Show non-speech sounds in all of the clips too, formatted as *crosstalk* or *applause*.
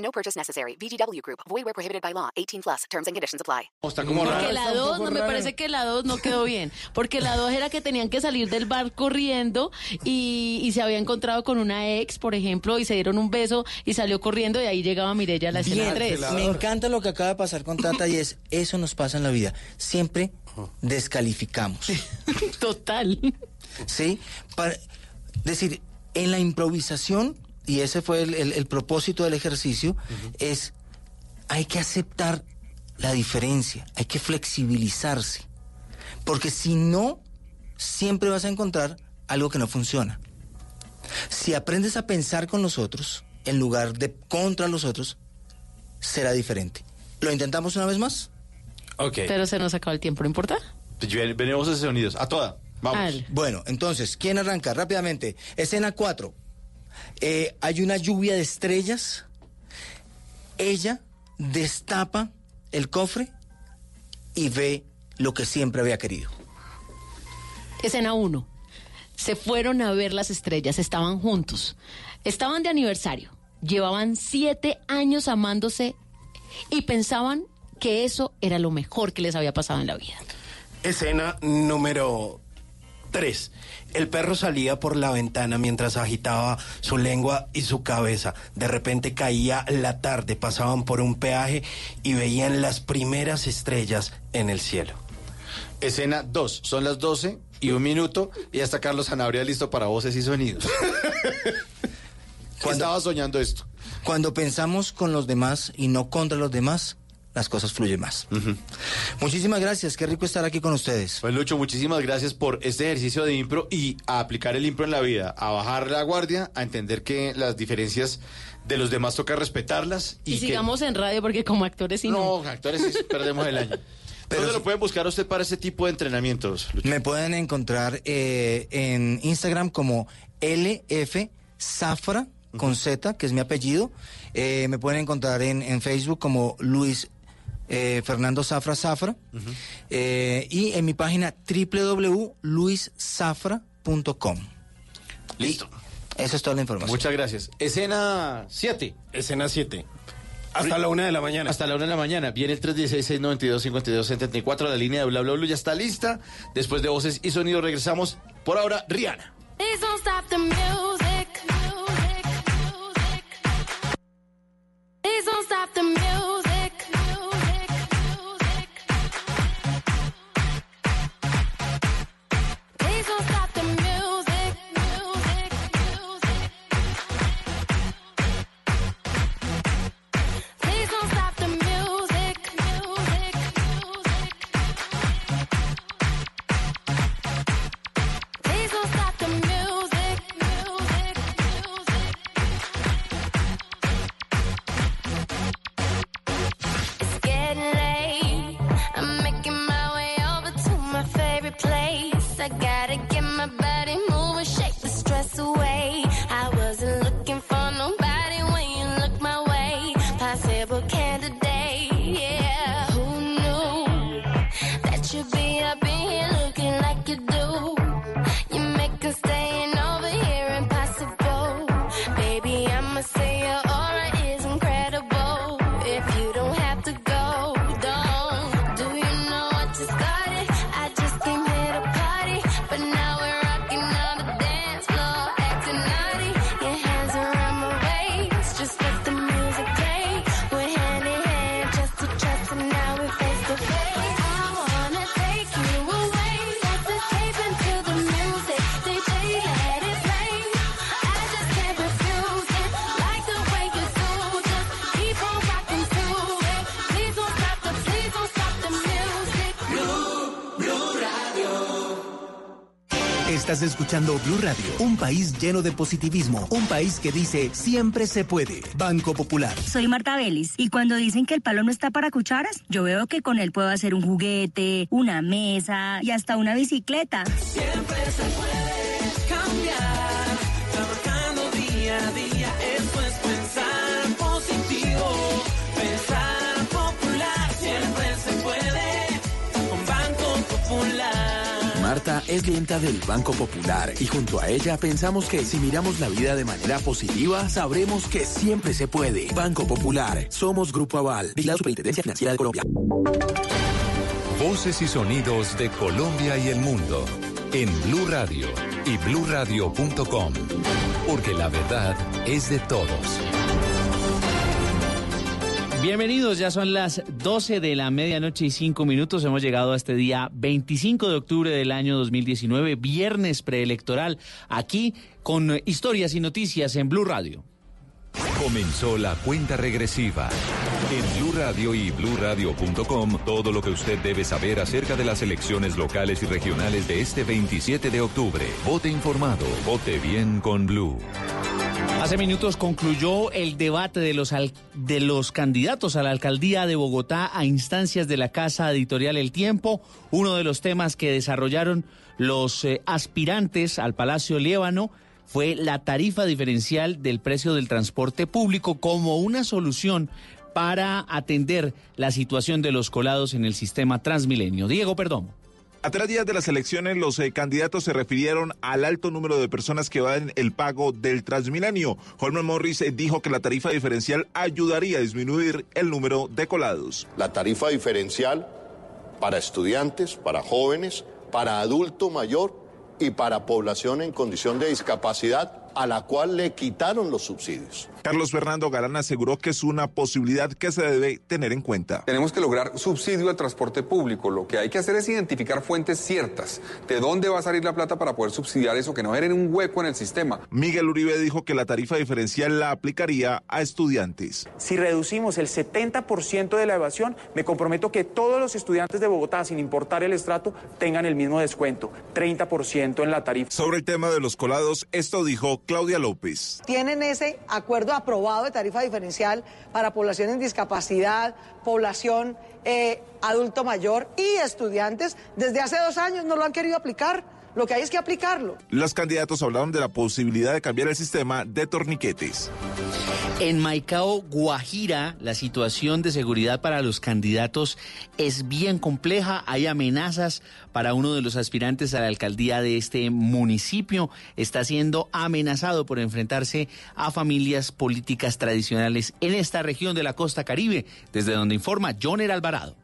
No purchase necessary. VGW Group. Void where prohibited by law. 18 plus. Terms and conditions apply. Está como raro. Porque la 2, no me parece que la 2 no quedó bien. Porque la 2 era que tenían que salir del bar corriendo y, y se había encontrado con una ex, por ejemplo, y se dieron un beso y salió corriendo y ahí llegaba Mirella a la escena Bien, 3. me encanta lo que acaba de pasar con Tata y es, eso nos pasa en la vida. Siempre descalificamos. *laughs* Total. ¿Sí? Para decir, en la improvisación, y ese fue el, el- el propósito del ejercicio, es hay que aceptar la diferencia, hay que flexibilizarse. Porque si no, siempre vas a encontrar algo que no funciona. Si aprendes a pensar con los otros, en lugar de contra los otros, será diferente. ¿Lo intentamos una vez más? Ok. Pero se nos acabó el tiempo, ¿no importa? Ven- Venimos a sonidos. A toda. Vamos. Bueno, entonces, ¿quién arranca? Rápidamente. Escena 4. Hay una lluvia de estrellas. Ella destapa el cofre y ve lo que siempre había querido. Escena 1. Se fueron a ver las estrellas, estaban juntos. Estaban de aniversario. Llevaban siete años amándose y pensaban que eso era lo mejor que les había pasado en la vida. Escena número 3. El perro salía por la ventana mientras agitaba su lengua y su cabeza. De repente caía la tarde, pasaban por un peaje y veían las primeras estrellas en el cielo. Escena 2. Son las 12 y un minuto y ya está Carlos Sanabria listo para voces y sonidos. Cuando- Estaba soñando esto. Cuando pensamos con los demás y no contra los demás, las cosas fluyen más. Muchísimas gracias, qué rico estar aquí con ustedes. Pues Lucho, muchísimas gracias por este ejercicio de impro y a aplicar el impro en la vida, a bajar la guardia, a entender que las diferencias de los demás toca respetarlas Y, y, que- sigamos en radio porque como actores sí no. No, actores sí perdemos el año. *laughs* Pero ¿Dónde lo pueden buscar usted para ese tipo de entrenamientos, Lucho? Me pueden encontrar eh, en Instagram como LF Zafra con Z, que es mi apellido. Eh, me pueden encontrar en, en Facebook como Luis eh, Fernando Zafra Zafra. Eh, y en mi página www.luiszafra.com. Listo. Y Eso es toda la información. Muchas gracias. Escena 7. Escena 7. Hasta la una de la mañana. Hasta la una de la mañana. Viene el 316-692-5274. La línea de Bla Bla Blue ya está lista. Después de voces y sonidos regresamos. Por ahora, Rihanna. Please escuchando Blue Radio, un país lleno de positivismo, un país que dice siempre se puede. Banco Popular. Soy Marta Vélez y cuando dicen que el palo no está para cucharas, yo veo que con él puedo hacer un juguete, una mesa y hasta una bicicleta. Siempre se puede Es clienta del Banco Popular y junto a ella pensamos que si miramos la vida de manera positiva, sabremos que siempre se puede. Banco Popular, somos Grupo Aval, la Superintendencia Financiera de Colombia. Voces y sonidos de Colombia y el mundo en Blue Radio y bluradio.com, porque la verdad es de todos. Bienvenidos, ya son las 12 de la medianoche y 5 minutos. Hemos llegado a este día 25 de octubre del año 2019, viernes preelectoral, aquí con historias y noticias en Blue Radio. Comenzó la cuenta regresiva. En Blue Radio y bluradio.com, todo lo que usted debe saber acerca de las elecciones locales y regionales de este 27 de octubre. Vote informado, vote bien con Blue. Hace minutos concluyó el debate de los, de los candidatos a la alcaldía de Bogotá a instancias de la Casa Editorial El Tiempo, uno de los temas que desarrollaron los eh, aspirantes al Palacio Líbano fue la tarifa diferencial del precio del transporte público como una solución para atender la situación de los colados en el sistema Transmilenio. Diego Perdomo. A tres días de las elecciones, los eh, candidatos se refirieron al alto número de personas que van el pago del Transmilenio. Holman Morris eh, dijo que la tarifa diferencial ayudaría a disminuir el número de colados. La tarifa diferencial para estudiantes, para jóvenes, para adulto mayor y para población en condición de discapacidad a la cual le quitaron los subsidios. Carlos Fernando Galán aseguró que es una posibilidad que se debe tener en cuenta. Tenemos que lograr subsidio al transporte público. Lo que hay que hacer es identificar fuentes ciertas. ¿De dónde va a salir la plata para poder subsidiar eso? Que no generen un hueco en el sistema. Miguel Uribe dijo que la tarifa diferencial la aplicaría a estudiantes. Si reducimos el 70% de la evasión, me comprometo que todos los estudiantes de Bogotá, sin importar el estrato, tengan el mismo descuento, 30% en la tarifa. Sobre el tema de los colados, esto dijo Claudia López. tienen ese acuerdo aprobado de tarifa diferencial para población en discapacidad, población eh, adulto mayor y estudiantes. Desde hace dos años no lo han querido aplicar. Lo que hay es que aplicarlo. Los candidatos hablaron de la posibilidad de cambiar el sistema de torniquetes. En Maicao, Guajira, la situación de seguridad para los candidatos es bien compleja. Hay amenazas para uno de los aspirantes a la alcaldía de este municipio. Está siendo amenazado por enfrentarse a familias políticas tradicionales en esta región de la costa caribe, desde donde informa Joner Alvarado.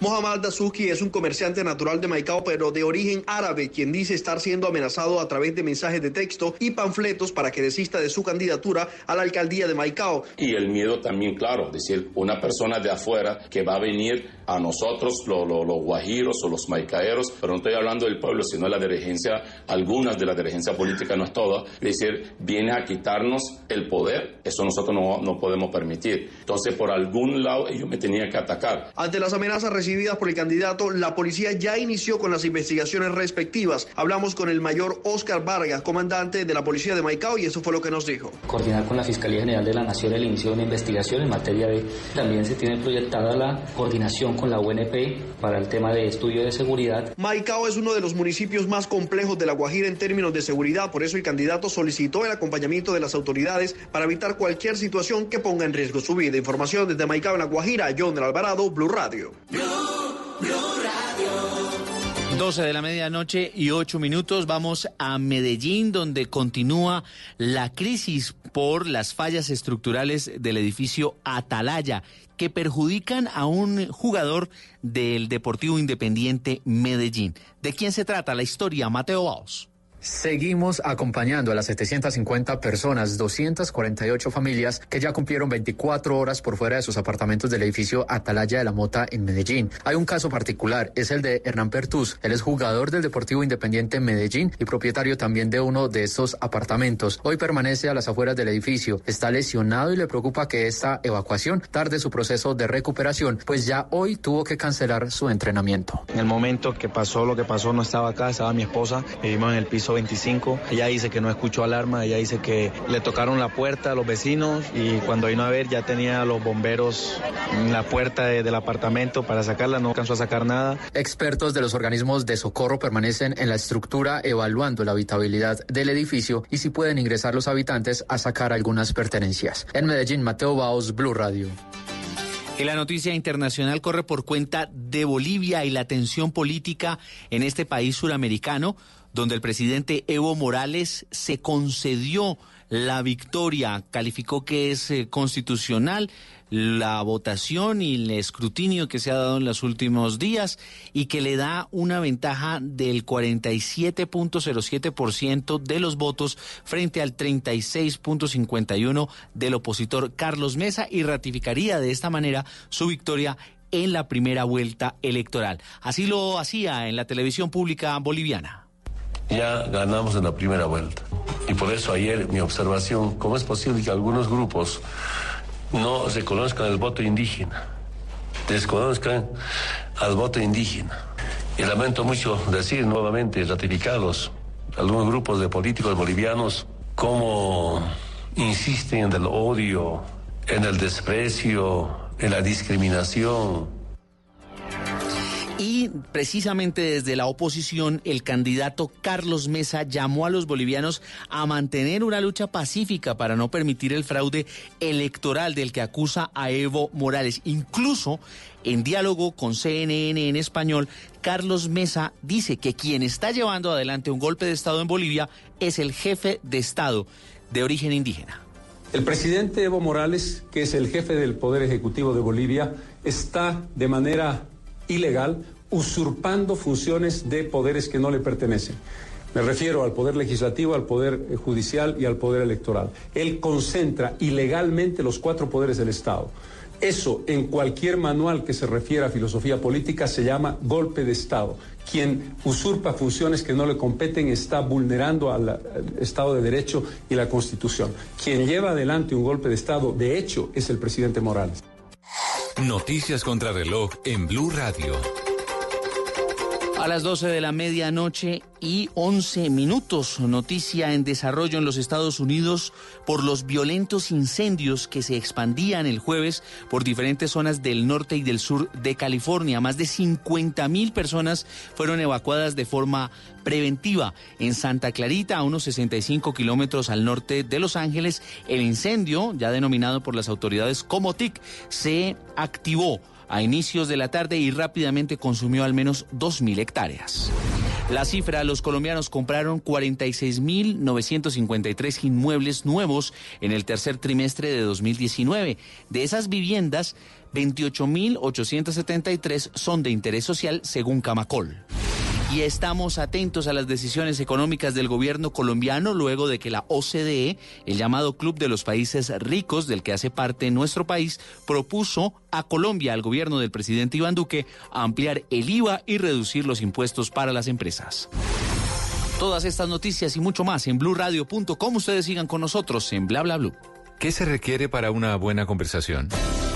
Mohamed Dasuki es un comerciante natural de Maicao, pero de origen árabe, quien dice estar siendo amenazado a través de mensajes de texto y panfletos para que desista de su candidatura a la alcaldía de Maicao. Y el miedo también, claro, es decir, una persona de afuera que va a venir a nosotros, lo- lo- los guajiros o los maicaeros, pero no estoy hablando del pueblo, sino de la dirigencia, algunas de la dirigencia política, no es toda, es decir, viene a quitarnos el poder, eso nosotros no, no podemos permitir. Entonces, por algún lado, ellos me tenían que atacar. Ante las amenazas recibidas por el candidato, la policía ya inició con las investigaciones respectivas. Hablamos con el mayor Oscar Vargas, comandante de la policía de Maicao, y eso fue lo que nos dijo. coordinar con la Fiscalía General de la Nación el inicio de una investigación en materia de... También se tiene proyectada la coordinación con la UNP para el tema de estudio de seguridad. Maicao es uno de los municipios más complejos de La Guajira en términos de seguridad, por eso el candidato solicitó el acompañamiento de las autoridades para evitar cualquier situación que ponga en riesgo su vida. Información desde Maicao en La Guajira, John del Alvarado, Blue Radio. 12 de la medianoche y 8 minutos vamos a Medellín donde continúa la crisis por las fallas estructurales del edificio Atalaya que perjudican a un jugador del Deportivo Independiente Medellín. ¿De quién se trata la historia? Mateo Baos. Seguimos acompañando a las 750 personas, 248 familias que ya cumplieron 24 horas por fuera de sus apartamentos del edificio Atalaya de la Mota en Medellín. Hay un caso particular, es el de Hernán Pertús. Él es jugador del Deportivo Independiente Medellín y propietario también de uno de estos apartamentos. Hoy permanece a las afueras del edificio. Está lesionado y le preocupa que esta evacuación tarde su proceso de recuperación, pues ya hoy tuvo que cancelar su entrenamiento. En el momento que pasó lo que pasó no estaba acá, estaba mi esposa, vivimos en el piso 25. Ella dice que no escuchó alarma, ella dice que le tocaron la puerta a los vecinos y cuando vino a ver ya tenía a los bomberos en la puerta de- del apartamento para sacarla, no alcanzó a sacar nada. Expertos de los organismos de socorro permanecen en la estructura evaluando la habitabilidad del edificio y si pueden ingresar los habitantes a sacar algunas pertenencias. En Medellín, Mateo Baos, Blue Radio. Y la noticia internacional corre por cuenta de Bolivia y la tensión política en este país suramericano, donde el presidente Evo Morales se concedió la victoria, calificó que es eh, constitucional la votación y el escrutinio que se ha dado en los últimos días y que le da una ventaja del 47.07% de los votos frente al 36.51 del opositor Carlos Mesa y ratificaría de esta manera su victoria en la primera vuelta electoral. Así lo hacía en la televisión pública boliviana. Ya ganamos en la primera vuelta. Y por eso ayer mi observación, ¿cómo es posible que algunos grupos no reconozcan el voto indígena? Desconozcan al voto indígena. Y lamento mucho decir nuevamente, ratificados, algunos grupos de políticos bolivianos, cómo insisten en el odio, en el desprecio, en la discriminación, Precisamente desde la oposición, el candidato Carlos Mesa llamó a los bolivianos a mantener una lucha pacífica para no permitir el fraude electoral del que acusa a Evo Morales. Incluso en diálogo con CNN en español, Carlos Mesa dice que quien está llevando adelante un golpe de Estado en Bolivia es el jefe de Estado de origen indígena. El presidente Evo Morales, que es el jefe del Poder Ejecutivo de Bolivia, está de manera ilegal usurpando funciones de poderes que no le pertenecen. Me refiero al Poder Legislativo, al Poder eh, Judicial y al Poder Electoral. Él concentra ilegalmente los cuatro poderes del Estado. Eso en cualquier manual que se refiera a filosofía política se llama golpe de Estado. Quien usurpa funciones que no le competen está vulnerando al, Estado de Derecho y la Constitución. Quien lleva adelante un golpe de Estado, de hecho, es el presidente Morales. Noticias contra reloj en Blue Radio. A las 12 de la medianoche y 11 minutos, noticia en desarrollo en los Estados Unidos por los violentos incendios que se expandían el jueves por diferentes zonas del norte y del sur de California. Más de 50 mil personas fueron evacuadas de forma preventiva. En Santa Clarita, a unos 65 kilómetros al norte de Los Ángeles, el incendio, ya denominado por las autoridades como TIC, se activó a inicios de la tarde y rápidamente consumió al menos 2.000 hectáreas. La cifra, los colombianos compraron 46.953 inmuebles nuevos en el tercer trimestre de 2019. De esas viviendas, 28.873 son de interés social según Camacol. Y estamos atentos a las decisiones económicas del gobierno colombiano luego de que la OCDE, el llamado Club de los Países Ricos del que hace parte nuestro país, propuso a Colombia, al gobierno del presidente Iván Duque, ampliar el IVA y reducir los impuestos para las empresas. Todas estas noticias y mucho más en blurradio.com. Ustedes sigan con nosotros en Bla Bla Blue. ¿Qué se requiere para una buena conversación?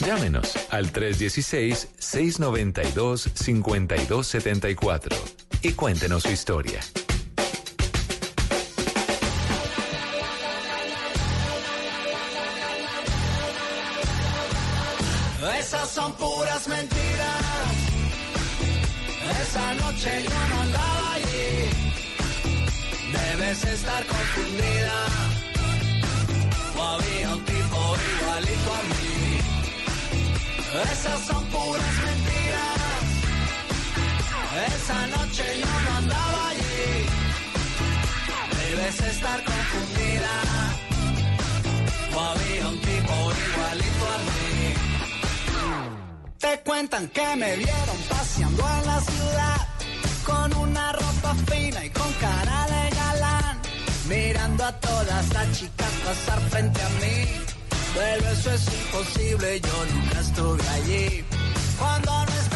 Llámenos al 316-692-5274 y cuéntenos su historia. Esas son puras mentiras. Esa noche yo no andaba allí. Debes estar confundida. Había un tipo igualito a mí. Esas son puras mentiras. Esa noche yo no andaba allí. Debes estar confundida. O había un tipo igualito a mí. Te cuentan que me vieron paseando en la ciudad con una ropa fina y con cara de galán, mirando a todas las chicas pasar frente a mí. Pero eso es imposible, yo nunca estuve allí. Cuando no estás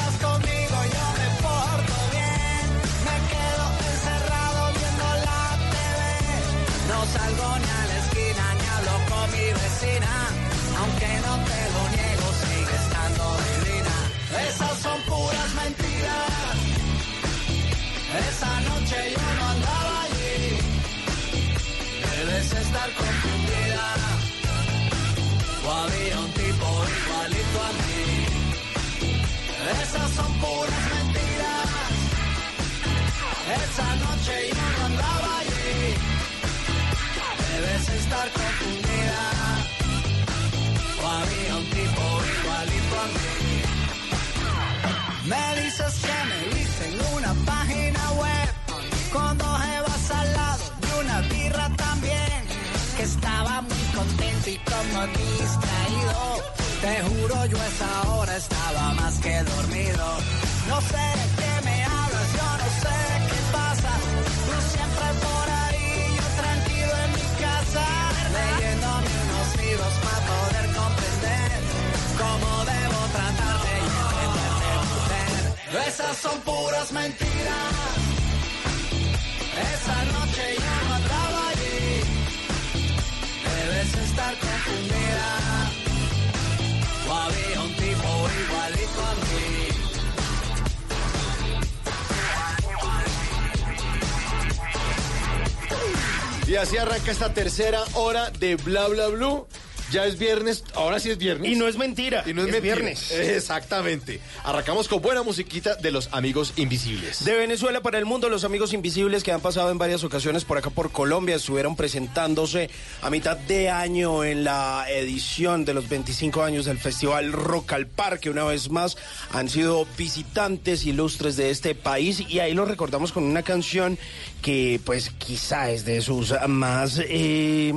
así arranca esta tercera hora de Bla Bla Blue. Ya es viernes, ahora sí es viernes. Y no es mentira, Y no es, es mentira. viernes. *laughs* Exactamente. Arrancamos con buena musiquita de los amigos invisibles. De Venezuela para el mundo, los amigos invisibles que han pasado en varias ocasiones por acá por Colombia estuvieron presentándose a mitad de año en la edición de los 25 años del Festival Rock al Parque. Una vez más han sido visitantes ilustres de este país y ahí lo recordamos con una canción que pues quizá es de sus más... eh,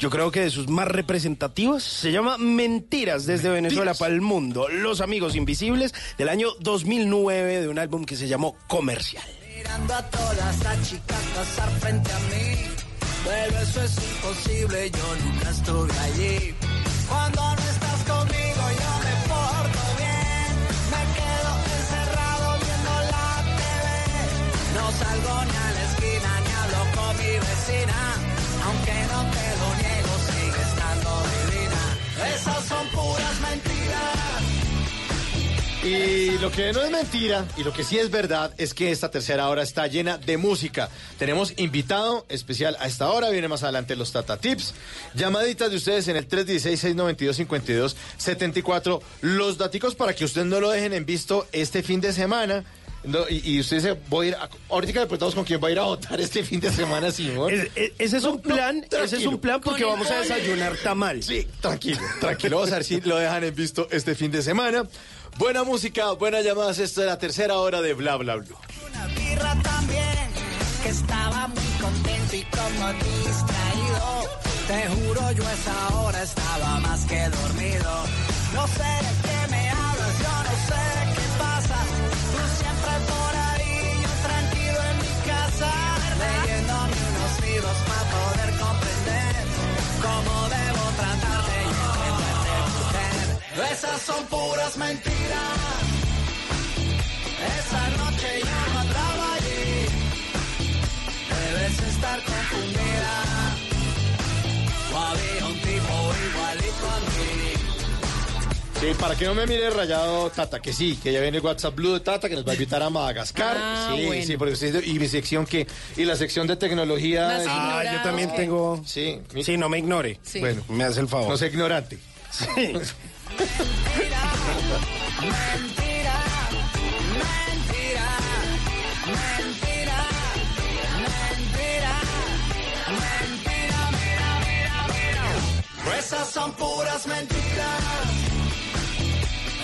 yo creo que de sus más representativas se llama Mentiras desde Venezuela para el mundo. Los amigos invisibles del año 2009 de un álbum que se llamó Comercial. Mirando a todas las chicas pasar frente a mí. Pero eso es imposible, yo nunca estuve allí. Cuando no estás conmigo, yo me porto bien. Me quedo encerrado viendo la TV. No salgo ni a la esquina ni hablo con mi vecina. Aunque no te lo Esas son puras mentiras. Y lo que no es mentira y lo que sí es verdad es que esta tercera hora está llena de música. Tenemos invitado especial a esta hora, viene más adelante los Tata Tips. Llamaditas de ustedes en el 316-692-5274. Los daticos para que ustedes no lo dejen en visto este fin de semana. No, y, y usted se voy a ir a, ahorita le preguntamos con quién va a ir a votar *laughs* este fin de semana, Simón. Es- es- ese es un plan, ese es un plan porque Con vamos a desayunar tamal. Sí, tranquilo, *laughs* tranquilo. Vamos a ver si lo dejan en visto este fin de semana. Buena música, buenas llamadas. Esto es la tercera hora de Bla Bla Blue. una birra también, que estaba muy contento y como distraído. Te juro, yo a esa hora estaba más que dormido. No sé de qué me hablas, yo no sé casa, leyéndome unos libros para poder comprender cómo debo tratarte y entenderte, mujer. Esas son puras mentiras. Esa noche yo no andaba allí. Debes estar confundida. Sí, para que no me mire rayado Tata, que sí, que ya viene el WhatsApp Blue de Tata, que nos va a invitar a Madagascar. Ah, sí, bueno. sí, porque usted, y mi sección que, y la sección de tecnología. Ah, yo también tengo. Sí, mi... sí, no me ignore. Sí. Bueno, me hace el favor. No sea ignorante. Sí. mentira, mentira, mentira, mentira, mentira, mentira, mentira, mentira. Esas son puras mentiras.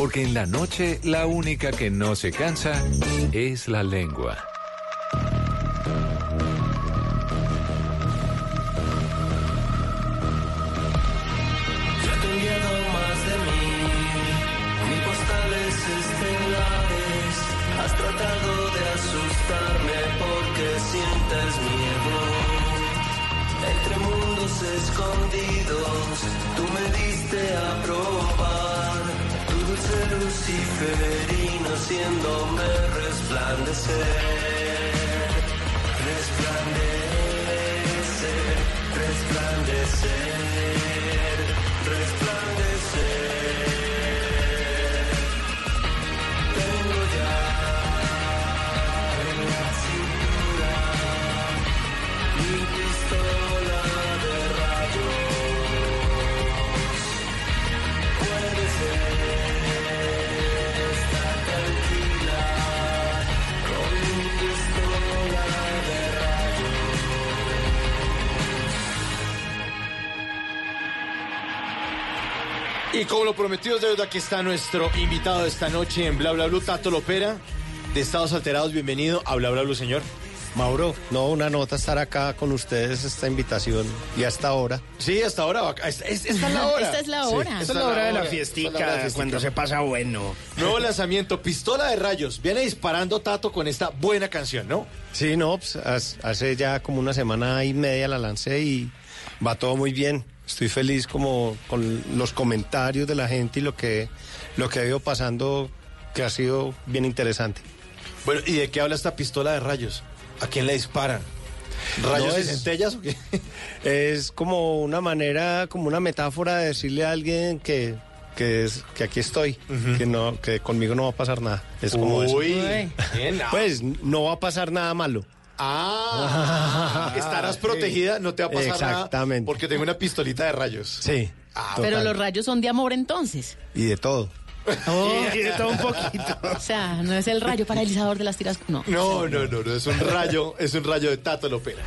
Porque en la noche la única que no se cansa es la lengua. Escondidos, tú me diste a probar luciferino, haciéndome resplandecer. Resplandecer, resplandecer. Y como lo prometido es deuda, aquí está nuestro invitado de esta noche en Bla Bla Blue, Tato Lopera, de Estados Alterados. Bienvenido a Bla Bla Blue, señor. Mauro, no, una nota estar acá con ustedes, esta invitación, y hasta ahora. Sí, hasta ahora. Esta, esta es la hora. Esta es la hora. Esta es la hora de la es fiestica, cuando se pasa bueno. Nuevo lanzamiento, Pistola de Rayos. Viene disparando Tato con esta buena canción, ¿no? Sí, no, pues, hace ya como una semana y media la lancé y va todo muy bien. Estoy feliz como con los comentarios de la gente y lo que, lo que ha ido pasando, que ha sido bien interesante. Bueno, ¿y de qué habla esta Pistola de Rayos? ¿A quién le disparan? ¿Rayos No, y centellas o qué? *laughs* Es como una manera, como una metáfora de decirle a alguien que, que, es, que aquí estoy, que, no, que conmigo no va a pasar nada. Es como eso. Uy, bien, ah. Pues no va a pasar nada malo. Ah, estarás protegida, no te va a pasar Exactamente. nada porque tengo una pistolita de rayos. Sí. Pero total. los rayos son de amor entonces. Y de todo. *laughs* Y de todo un poquito. *laughs* O sea, no es el rayo paralizador de las tiras. No. No, no, no, no, es un rayo, es un rayo de Tato Lopera.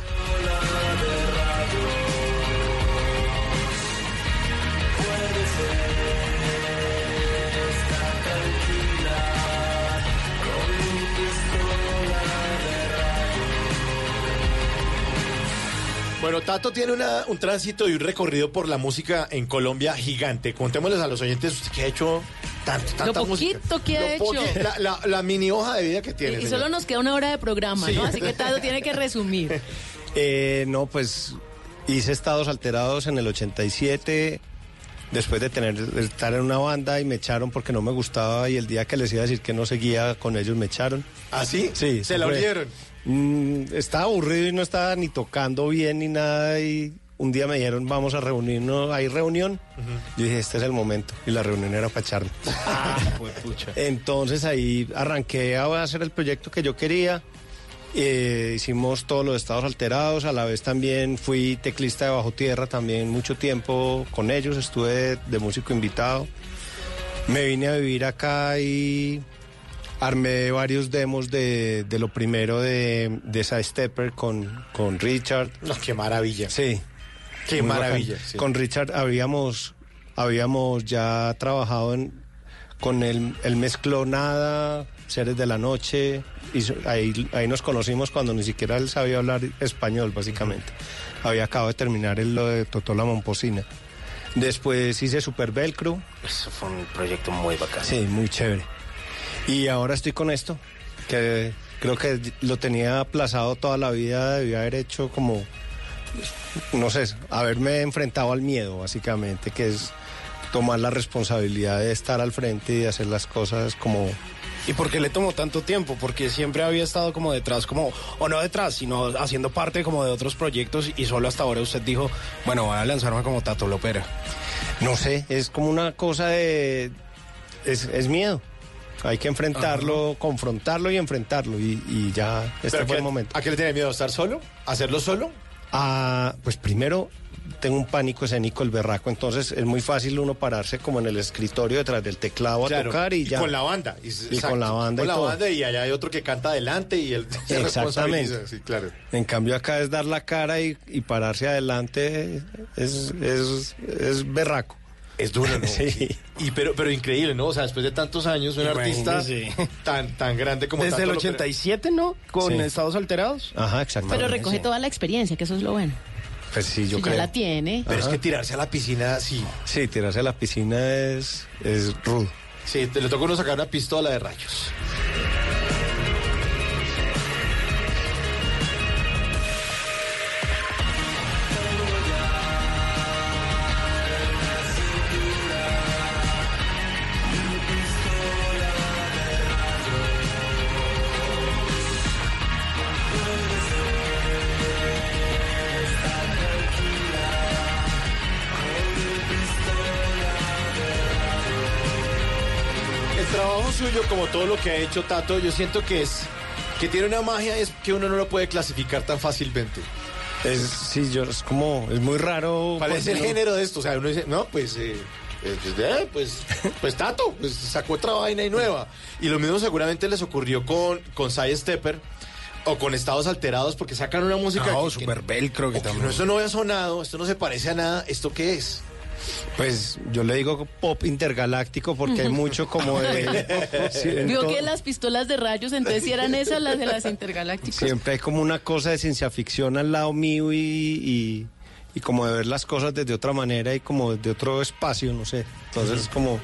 Bueno, Tato tiene una- un tránsito y un recorrido por la música en Colombia gigante. Contémosles a los oyentes usted que ha hecho tanto, tanta Lo música. poquito que ha Lo hecho. poqui- La, la- la mini hoja de vida que tiene. Y, solo nos queda una hora de programa, Sí. ¿no? Así que Tato tiene que resumir. *laughs* Eh, no, pues hice estados alterados en el 87, después de tener de estar en una banda y me echaron porque no me gustaba y el día que les iba a decir que no seguía con ellos me echaron. ¿Ah, sí? Sí. Se la olieron. Mm, estaba aburrido y no estaba ni tocando bien ni nada y un día me dijeron vamos a reunirnos, hay reunión. Yo dije este es el momento y la reunión era para echarme. Ah. *laughs* Entonces ahí arranqué a hacer el proyecto que yo quería. Eh, hicimos todos los estados alterados, a la vez también fui teclista de bajo tierra también mucho tiempo con ellos, estuve de, de músico invitado. Me vine a vivir acá y armé varios demos de, de lo primero de, de Side Stepper con, con Richard. No, qué maravilla. Sí. Qué maravilla, sí. Con Richard habíamos, habíamos ya trabajado en, con él, él mezcló nada, Seres de la Noche, y ahí, ahí nos conocimos cuando ni siquiera él sabía hablar español, básicamente. Había acabado de terminar el, lo de Totola Momposina. Después hice Super Velcro. Eso fue un proyecto muy bacán. Sí, muy chévere. Y ahora estoy con esto, que creo que lo tenía aplazado toda la vida, debía haber hecho como, no sé, haberme enfrentado al miedo, básicamente, que es tomar la responsabilidad de estar al frente y de hacer las cosas como... ¿Y por qué le tomó tanto tiempo? Porque siempre había estado como detrás, como, o no detrás, sino haciendo parte como de otros proyectos y solo hasta ahora usted dijo, bueno, voy a lanzarme como Tato Lopera. No sé, es como una cosa de... Es, es miedo. Hay que enfrentarlo, confrontarlo y enfrentarlo. Y, y ya este ¿Pero fue qué- el momento. ¿A qué le tiene miedo? ¿A estar solo? ¿A ¿Hacerlo solo? Ah, pues primero tengo un pánico escénico, el berraco, entonces es muy fácil uno pararse como en el escritorio detrás del teclado a Claro, tocar y, ya. con la banda. Y, Y con la banda Con y la todo. banda y allá hay otro que canta adelante y él *laughs* se Exactamente. Sí, claro. En cambio acá es dar la cara y, y pararse adelante, es, es, es berraco. Es duro, ¿no? *laughs* Sí. Y pero, pero increíble, ¿no? O sea, después de tantos años, un artista tan, tan grande como Desde Tato el Lopera. 87, ¿no? Con Sí. estados alterados. Ajá, exactamente. Pero recoge toda la experiencia, que eso es lo bueno. Pues sí, yo Si creo. ya la tiene. Pero es que tirarse a la piscina, sí. Sí, tirarse a la piscina es, es rudo. Sí, te le toca uno sacar una pistola de rayos. Todo lo que ha hecho Tato, yo siento que es que tiene una magia es que uno no lo puede clasificar tan fácilmente. Es, sí, yo, es como, es muy raro. ¿Cuál es el no- género de esto? O sea, uno dice, no, pues, eh, eh, pues, eh, pues, pues Tato, pues sacó otra vaina y nueva. Y lo mismo seguramente les ocurrió con, con Side Stepper o con Estados Alterados porque sacan una música No, que- Super que, Velcro, que también. no, esto no había sonado, esto no se parece a nada, ¿esto qué es? Pues yo le digo pop intergaláctico porque hay mucho como de... *laughs* sí, Vio todo- que las pistolas de rayos, entonces si eran esas las de las intergalácticas. Siempre hay como una cosa de ciencia ficción al lado mío y, y, y como de ver las cosas desde otra manera y como de otro espacio, no sé. Entonces es como,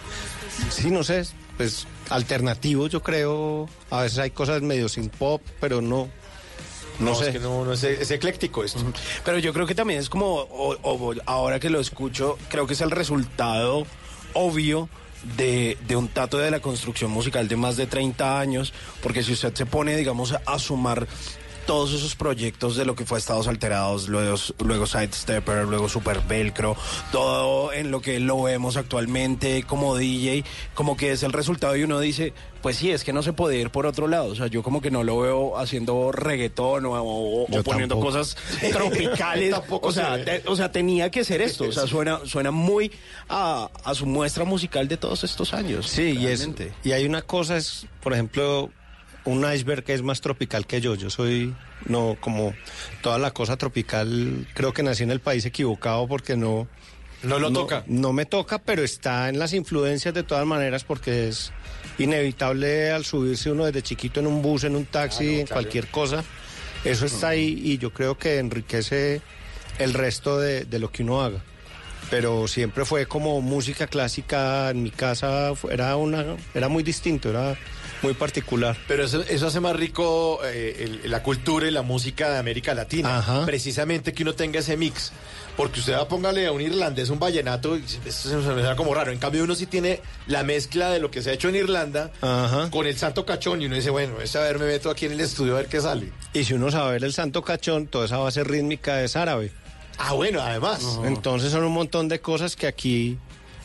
sí, no sé, pues alternativo yo creo. A veces hay cosas medio sin pop, pero no. No, sé. es que no, no es, es ecléctico esto. Pero yo creo que también es como, o- o- ahora que lo escucho, creo que es el resultado obvio de, de un tato de la construcción musical de más de 30 años, porque si usted se pone, digamos, a sumar todos esos proyectos de lo que fue Estados Alterados, luego, luego Sidestepper, luego Super Velcro, todo en lo que lo vemos actualmente como DJ, como que es el resultado y uno dice, pues sí, es que no se puede ir por otro lado. O sea, yo como que no lo veo haciendo reggaetón o, o- poniendo tampoco. cosas *laughs* tropicales. Tampoco o, sea, se ve. te- o sea, tenía que ser esto. O sea, suena, suena muy a, a su muestra musical de todos estos años. Sí, y, es, y hay una cosa, es, por ejemplo, un iceberg que es más tropical que yo. Yo soy, no, como toda la cosa tropical, creo que nací en el país equivocado porque no... No lo toca. No me toca, pero está en las influencias de todas maneras porque es inevitable al subirse uno desde chiquito en un bus, en un taxi, en cualquier cosa. Eso está ahí y yo creo que enriquece el resto de, de lo que uno haga. Pero siempre fue como música clásica en mi casa, era, una, era muy distinto, era muy particular. Pero eso, eso hace más rico eh, el- la cultura y la música de América Latina. Ajá. Precisamente que uno tenga ese mix. Porque usted va a póngale a un irlandés un vallenato y esto se me suena como raro. En cambio, uno sí tiene la mezcla de lo que se ha hecho en Irlanda Ajá. con el santo cachón. Y uno dice, bueno, es a ver, me meto aquí en el estudio a ver qué sale. Y si uno sabe ver el santo cachón, toda esa base rítmica es árabe. Ah, bueno, además. Entonces son un montón de cosas que aquí,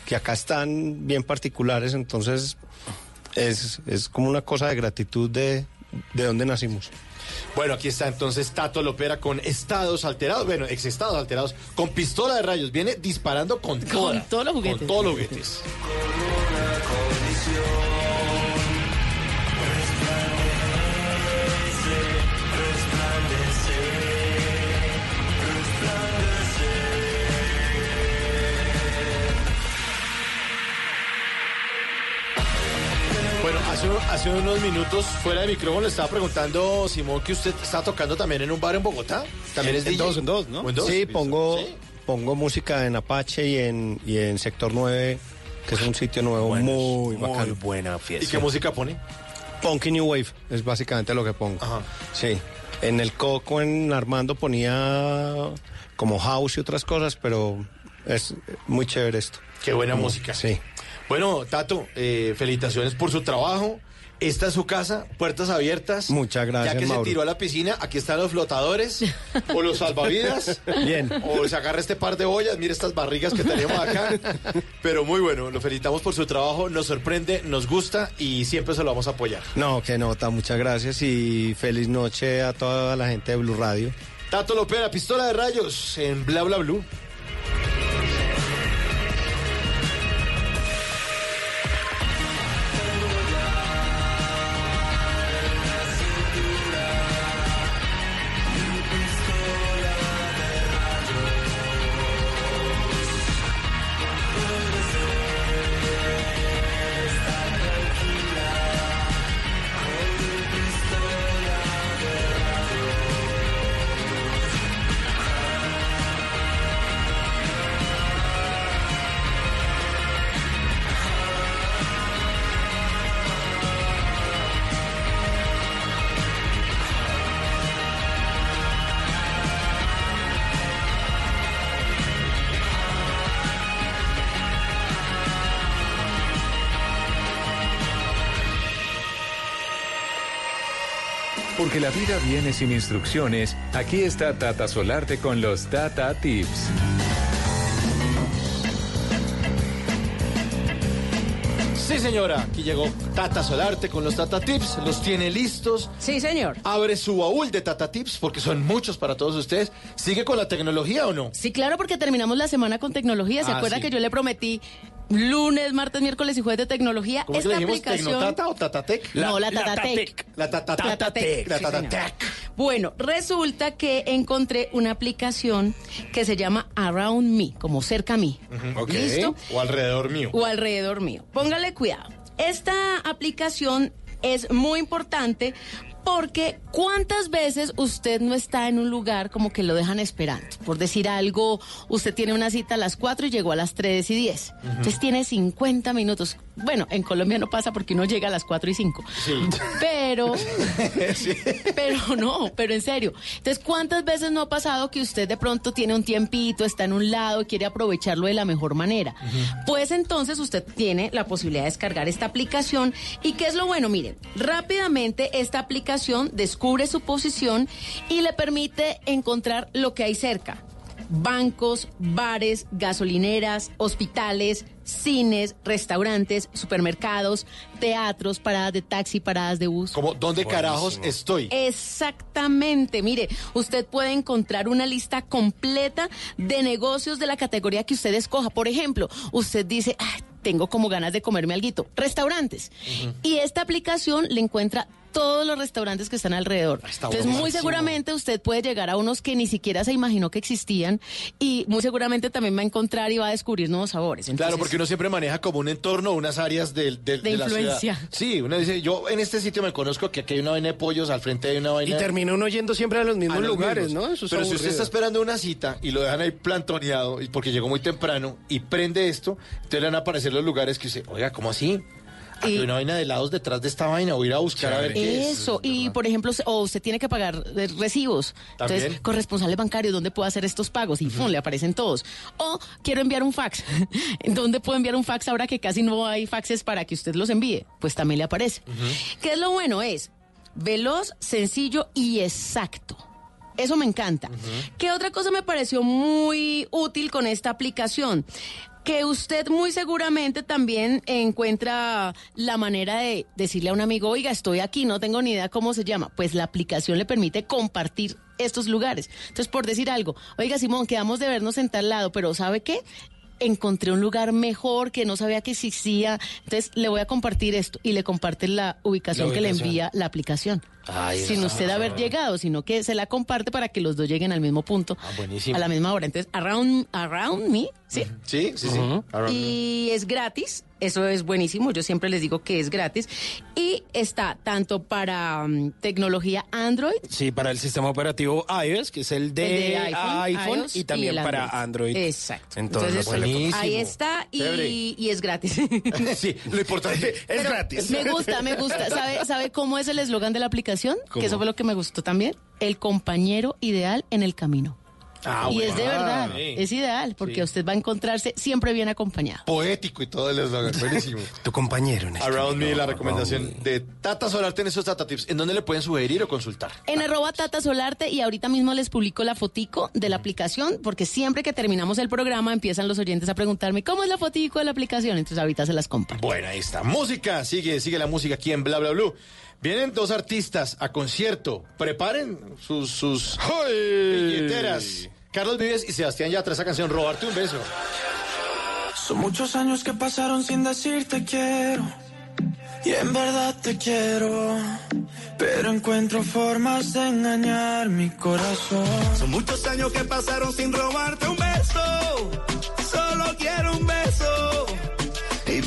que acá están bien particulares, entonces es, es como una cosa de gratitud de, de dónde nacimos. Bueno, aquí está entonces Tato Lopera con estados alterados, bueno, ex estados alterados, con pistola de rayos. Viene disparando con, toda, todos los juguetes. Con todos los juguetes. Hace, hace unos minutos fuera de micrófono le estaba preguntando Simón que usted está tocando también en un bar en Bogotá. También En- es DJ. dos, en dos, ¿no? ¿O en dos? Sí, pongo, pongo música en Apache y en, y en Sector 9, que es un sitio nuevo muy Muy bacano. buena ¿Y fiesta. qué música pone? Punk y New Wave es básicamente lo que pongo. Ajá. Sí. En el Coco, en Armando ponía como house y otras cosas, pero es muy chévere esto. Qué buena Como- música. Sí. Bueno, Tato, eh, felicitaciones por su trabajo. Esta es su casa, puertas abiertas. Muchas gracias, Ya que Mauro. se tiró a la piscina, aquí están los flotadores o los salvavidas. *laughs* Bien. O se agarra este par de ollas, mire estas barrigas que tenemos acá. Pero muy bueno, lo felicitamos por su trabajo, nos sorprende, nos gusta y siempre se lo vamos a apoyar. No, que nota, muchas gracias y feliz noche a toda la gente de Blue Radio. Tato Lopera, pistola de rayos en Bla Bla Blue. Porque la vida viene sin instrucciones, aquí está Tata Solarte con los Tata Tips. Sí, señora, aquí llegó Tata Solarte con los Tata Tips, los tiene listos. Sí, señor. Abre su baúl de Tata Tips porque son muchos para todos ustedes. ¿Sigue con la tecnología o no? Sí, claro, porque terminamos la semana con tecnología. ¿Se Ah, acuerda sí. que yo le prometí lunes, martes, miércoles y jueves de tecnología? ¿Cómo que Esta le dijimos? aplicación. ¿Tecnotata o Tatatec? No, la Tatatec. La Tatatec. Tatatec, La sí, Tatatec. Bueno, resulta que encontré una aplicación que se llama Around Me, como cerca a mí. Ok. ¿Listo? O alrededor mío. o alrededor mío. Póngale cuidado. Esta aplicación es muy importante porque ¿cuántas veces usted no está en un lugar como que lo dejan esperando? Por decir algo, usted tiene una cita a las 4 y llegó a las 3 y 10. Entonces tiene 50 minutos. Bueno, en Colombia no pasa porque uno llega a las 4 y 5. Pero, *laughs* pero no, pero en serio. Entonces, ¿cuántas veces no ha pasado que usted de pronto tiene un tiempito, está en un lado y quiere aprovecharlo de la mejor manera? Pues entonces usted tiene la posibilidad de descargar esta aplicación. ¿Y qué es lo bueno? Miren, rápidamente esta aplicación descubre su posición y le permite encontrar lo que hay cerca. Bancos, bares, gasolineras, hospitales, cines, restaurantes, supermercados, teatros, paradas de taxi, paradas de bus. Como, ¿dónde carajos estoy? Exactamente, mire, usted puede encontrar una lista completa de negocios de la categoría que usted escoja. Por ejemplo, usted dice, "Ay, tengo como ganas de comerme alguito. Restaurantes. Y esta aplicación le encuentra todos los restaurantes que están alrededor. Entonces, muy seguramente usted puede llegar a unos que ni siquiera se imaginó que existían y muy seguramente también va a encontrar y va a descubrir nuevos sabores. Claro, porque uno siempre maneja como un entorno, unas áreas del, del- De de, la influencia. ciudad. Sí, uno dice, yo en este sitio me conozco que aquí hay una vaina de pollos, al frente hay una Y vaina... termina uno yendo siempre a los mismos a los lugares, mismos. ¿no? Eso es Pero si usted está esperando una cita y lo dejan ahí plantoneado y porque llegó muy temprano y prende esto, entonces le van a aparecer los lugares que usted, oiga, ¿cómo así? Hay una vaina de helados detrás de esta vaina, voy a ir a buscar a ver qué es. Eso, y por ejemplo, o usted tiene que pagar eh, recibos. También. Entonces, corresponsales bancarios, ¿dónde puedo hacer estos pagos? Y ¡fum! le aparecen todos. O quiero enviar un fax. *laughs* ¿Dónde puedo enviar un fax ahora que casi no hay faxes para que usted los envíe? Pues también le aparece. ¿Qué es lo bueno? Es veloz, sencillo y exacto. Eso me encanta. ¿Qué otra cosa me pareció muy útil con esta aplicación? Que usted muy seguramente también encuentra la manera de decirle a un amigo, oiga, estoy aquí, no tengo ni idea cómo se llama. Pues la aplicación le permite compartir estos lugares. Entonces, por decir algo, oiga, Simón, quedamos de vernos en tal lado, pero ¿sabe qué? Encontré un lugar mejor que no sabía que existía, entonces le voy a compartir esto y le comparte la ubicación, La que le envía la aplicación. Ay, Sin usted haber llegado, sino que se la comparte para que los dos lleguen al mismo punto, Ah, buenísimo. a la misma hora. Entonces, around, around me, ¿sí? Sí, sí, sí. Y es gratis, eso es buenísimo, yo siempre les digo que es gratis. Y está tanto para mm, tecnología Android, Sí, para el sistema operativo iOS, que es el de, el de iPhone, iPhone, iOS y también para Android. Exacto. Entonces, ahí está y, y es gratis. *laughs* sí, lo importante es Pero gratis. Me gusta, me gusta. *laughs* ¿Sabe, ¿Sabe cómo es el eslogan de la aplicación? ¿Cómo? Que eso fue lo que me gustó también. El compañero ideal en el camino. Ah, y es de verdad, es ideal, porque Sí. usted va a encontrarse siempre bien acompañado. Poético y todo el eslogan, *laughs* buenísimo. Tu compañero en este Around Me, la recomendación de Tata Solarte en esos Tata Tips. ¿En dónde le pueden sugerir o consultar? En arroba Tata Solarte y ahorita mismo les publico la fotico de la aplicación porque siempre que terminamos el programa empiezan los oyentes a preguntarme cómo es la fotico de la aplicación, entonces ahorita se las comparto. Bueno, ahí está. Música, sigue, sigue la música aquí en Bla Bla Blue. Vienen dos artistas a concierto. Preparen sus, sus billeteras. Carlos Vives y Sebastián Yatra, esa canción, Robarte un beso. Son muchos años que pasaron sin decirte quiero. Y en verdad te quiero. Pero encuentro formas de engañar mi corazón. Son muchos años que pasaron sin robarte un beso. Solo quiero un beso.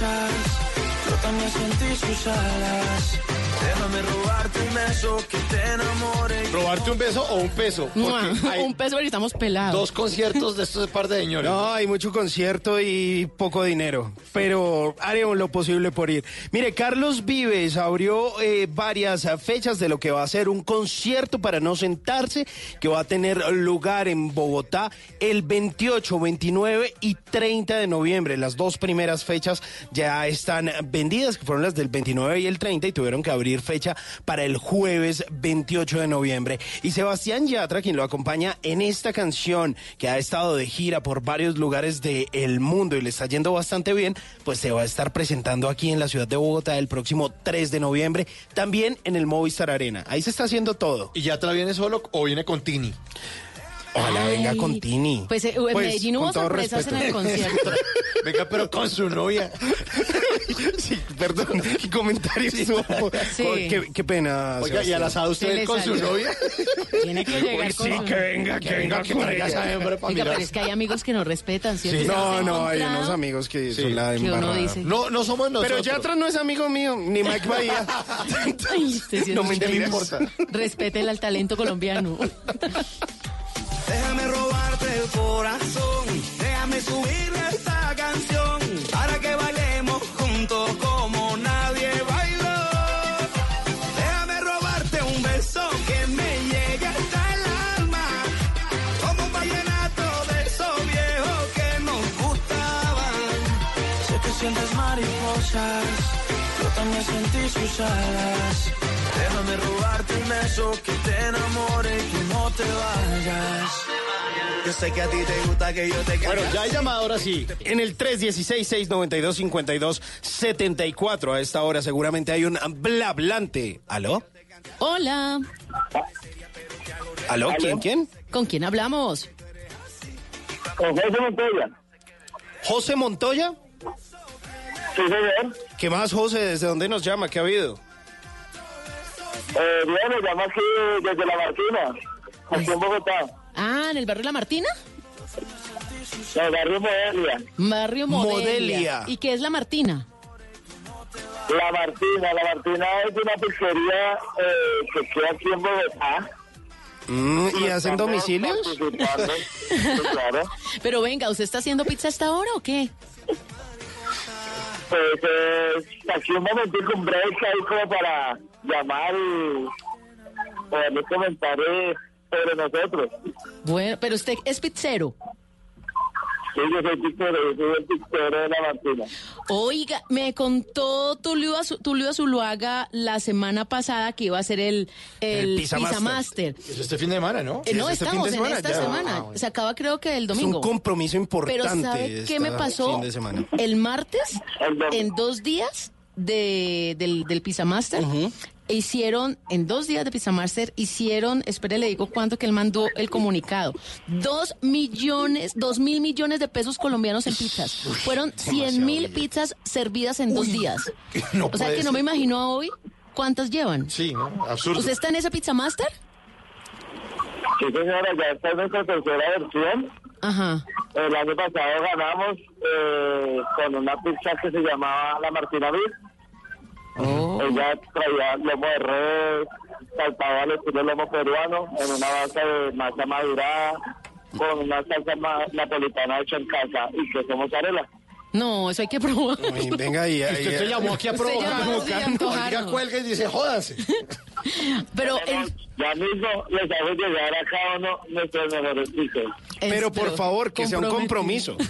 mariposas, yo también sentí sus alas. Déjame robarte un beso que te enamore. ¿Robarte un beso o un peso? Hay *laughs* Un peso porque estamos pelados. dos conciertos de estos par de señores. No, hay mucho concierto y poco dinero, pero haremos lo posible por ir. Mire, Carlos Vives abrió eh, varias fechas de lo que va a ser un concierto para no sentarse, que va a tener lugar en Bogotá el 28, 29 y 30 de noviembre. Las dos primeras fechas ya están vendidas, que fueron las del 29 y el 30, y tuvieron que abrir para el jueves 28 de noviembre. Y Sebastián Yatra, quien lo acompaña en esta canción, que ha estado de gira por varios lugares del mundo y le está yendo bastante bien, pues se va a estar presentando aquí en la ciudad de Bogotá el próximo 3 de noviembre, también en el Movistar Arena. Ahí se está haciendo todo. ¿Y Yatra viene solo o viene con Tini? Ojalá Ay. venga con Tini. Pues eh, en Pues, Medellín hubo sorpresas en respeto. el concierto. *laughs* Venga, pero con su novia. *laughs* sí, perdón, qué comentario supo. Sí. Qué, qué pena. Oiga, ¿y al asado usted con su salió. novia? *laughs* Tiene que llegar Uy, con sí, su- que venga, que venga, que traiga esa hembra para Oiga, mirar. pero es que hay amigos que no respetan, ¿cierto? ¿Se No, no, hay unos amigos que Sí. son la Que uno embarrada. dice. No, no somos nosotros. Pero Yatra no es amigo mío, ni Mike Bahía. Ay, sí no me importa. Respete al talento colombiano. El corazón, déjame subirle esta canción, para que bailemos juntos como nadie bailó. Déjame robarte un beso que me llegue hasta el alma, como un vallenato de esos viejos que nos gustaban. Sé que sientes mariposas, yo también sentí sus alas. Déjame robarte un beso que te enamore y no te vayas. Yo sé que a ti te gusta que yo te Bueno, ya hay llamada ahora sí. En el 316-692-5274. A esta hora seguramente hay un blablante. ¿Aló? Hola. ¿Aló? ¿Quién? ¿Quién? ¿Con quién hablamos? Con José Montoya. ¿José Montoya? Sí, señor. ¿Qué más, José? ¿Desde dónde nos llama? ¿Qué ha habido? Eh, bien, me llamo aquí desde La Martina, aquí en Bogotá. Ah, ¿en el barrio La Martina? En el barrio Modelia. Barrio Modelia. Modelia. ¿Y qué es La Martina? La Martina, la Martina es una pizzería eh, que queda aquí en Bogotá. Mm, ¿Y hacen domicilios? *laughs* claro. Pero venga, ¿usted está haciendo pizza hasta ahora o qué? Pues eh, aquí un momentico, un break ahí como para llamar y poderles comentar eh, sobre nosotros. Bueno, pero usted es pizzero. Sí, yo soy pizzero, yo soy el pizzero de la Martina. Oiga, me contó Tulio, Azu- Tulio Azuluaga la semana pasada que iba a ser el, el, El Pizza Pizza Master. Master. Es este fin de semana, ¿no? Eh, no, ¿Es este fin estamos de en esta Ya. semana. Ah, bueno. Se acaba creo que el Es domingo. un compromiso importante. Pero ¿sabe qué me pasó? El martes, en dos días de, del, del Pizza Master, hicieron, en dos días de Pizza Master, hicieron, espere, le digo cuánto que él mandó el comunicado, dos millones, dos mil millones de pesos colombianos en pizzas. Fueron cien mil pizzas servidas en dos días. *laughs* no o sea que no me imagino hoy cuántas llevan. Sí, ¿no? Absurdo. ¿Usted está en ese Pizza Master? Sí, señora, ya está en nuestra tercera versión. Ajá. El año pasado ganamos eh, con una pizza que se llamaba la Martina Beef. Ella traía lomo de res, saltaba al estilo lomo peruano en una base de masa madurada con una salsa ma- napolitana hecha en casa y queso mozzarella. No, eso hay que probar. Venga ahí. Y ahí, usted se llamó aquí a antojaron. Oiga, cuelga y dice, jódanse. *laughs* Pero el, Ya mismo les hago llegar a cada uno nuestros mejores pizzas. Pero por favor, que sea un compromiso. *laughs*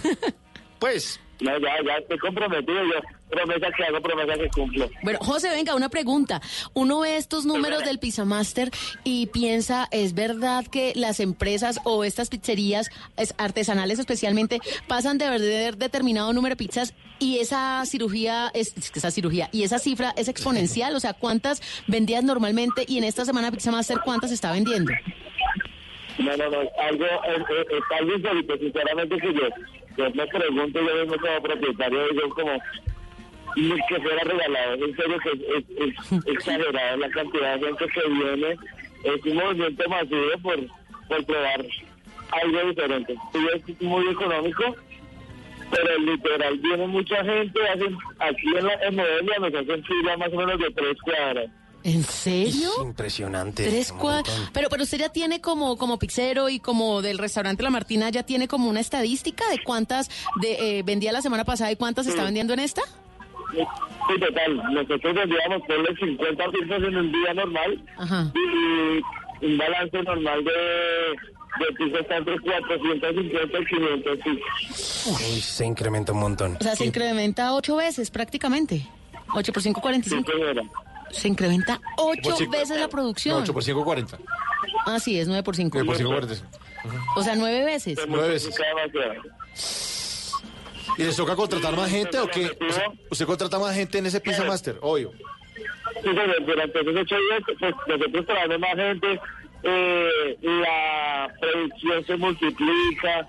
Pues. No, ya, ya estoy comprometido. Yo promesa que hago, promesa que cumplo. Bueno, José, venga, una pregunta. Uno ve estos números del Pizza Master y piensa, ¿es verdad que las empresas o estas pizzerías es- artesanales especialmente pasan de vender determinado número de pizzas y esa cirugía, es, esa cirugía y esa cifra es exponencial? O sea, ¿cuántas vendías normalmente y en esta semana Pizza Master cuántas está vendiendo? No, no, no, algo, es, es, es algo sinceramente que yo, yo me pregunto yo mismo como propietario, yo como ni que fuera regalado, en serio que es, es, es *laughs* exagerado la cantidad de gente que viene, es un movimiento masivo por, por probar algo diferente. Sí, es muy económico, pero literal viene mucha gente, hacen, aquí en, la, en Modelia nos hacen fila más o menos de tres cuadras. ¿En serio? Impresionante. Tres montón. Pero, pero usted ya tiene como, como pizzero y como del restaurante La Martina, ya tiene como una estadística de cuántas de, eh, vendía la semana pasada y cuántas está vendiendo en esta. Sí, total. Nosotros vendíamos por los 50 pizzas en un día normal Ajá. y un balance normal de, de pizzas está entre 450 y 500 pizzas. Uy, se incrementa un montón. O sea, se incrementa ocho veces prácticamente. 8 por 5, 45. Se incrementa ocho veces la producción. No, 8 por 5, 40. Ah, sí, es 9 por 5. 9 por 5, 40. O sea, nueve veces. Nueve veces. ¿Y les toca contratar más gente o qué? O sea, ¿Usted contrata más gente en ese Pizza Master? Obvio. Sí, durante esos ocho días, pues nosotros traemos más gente, eh, la producción se multiplica.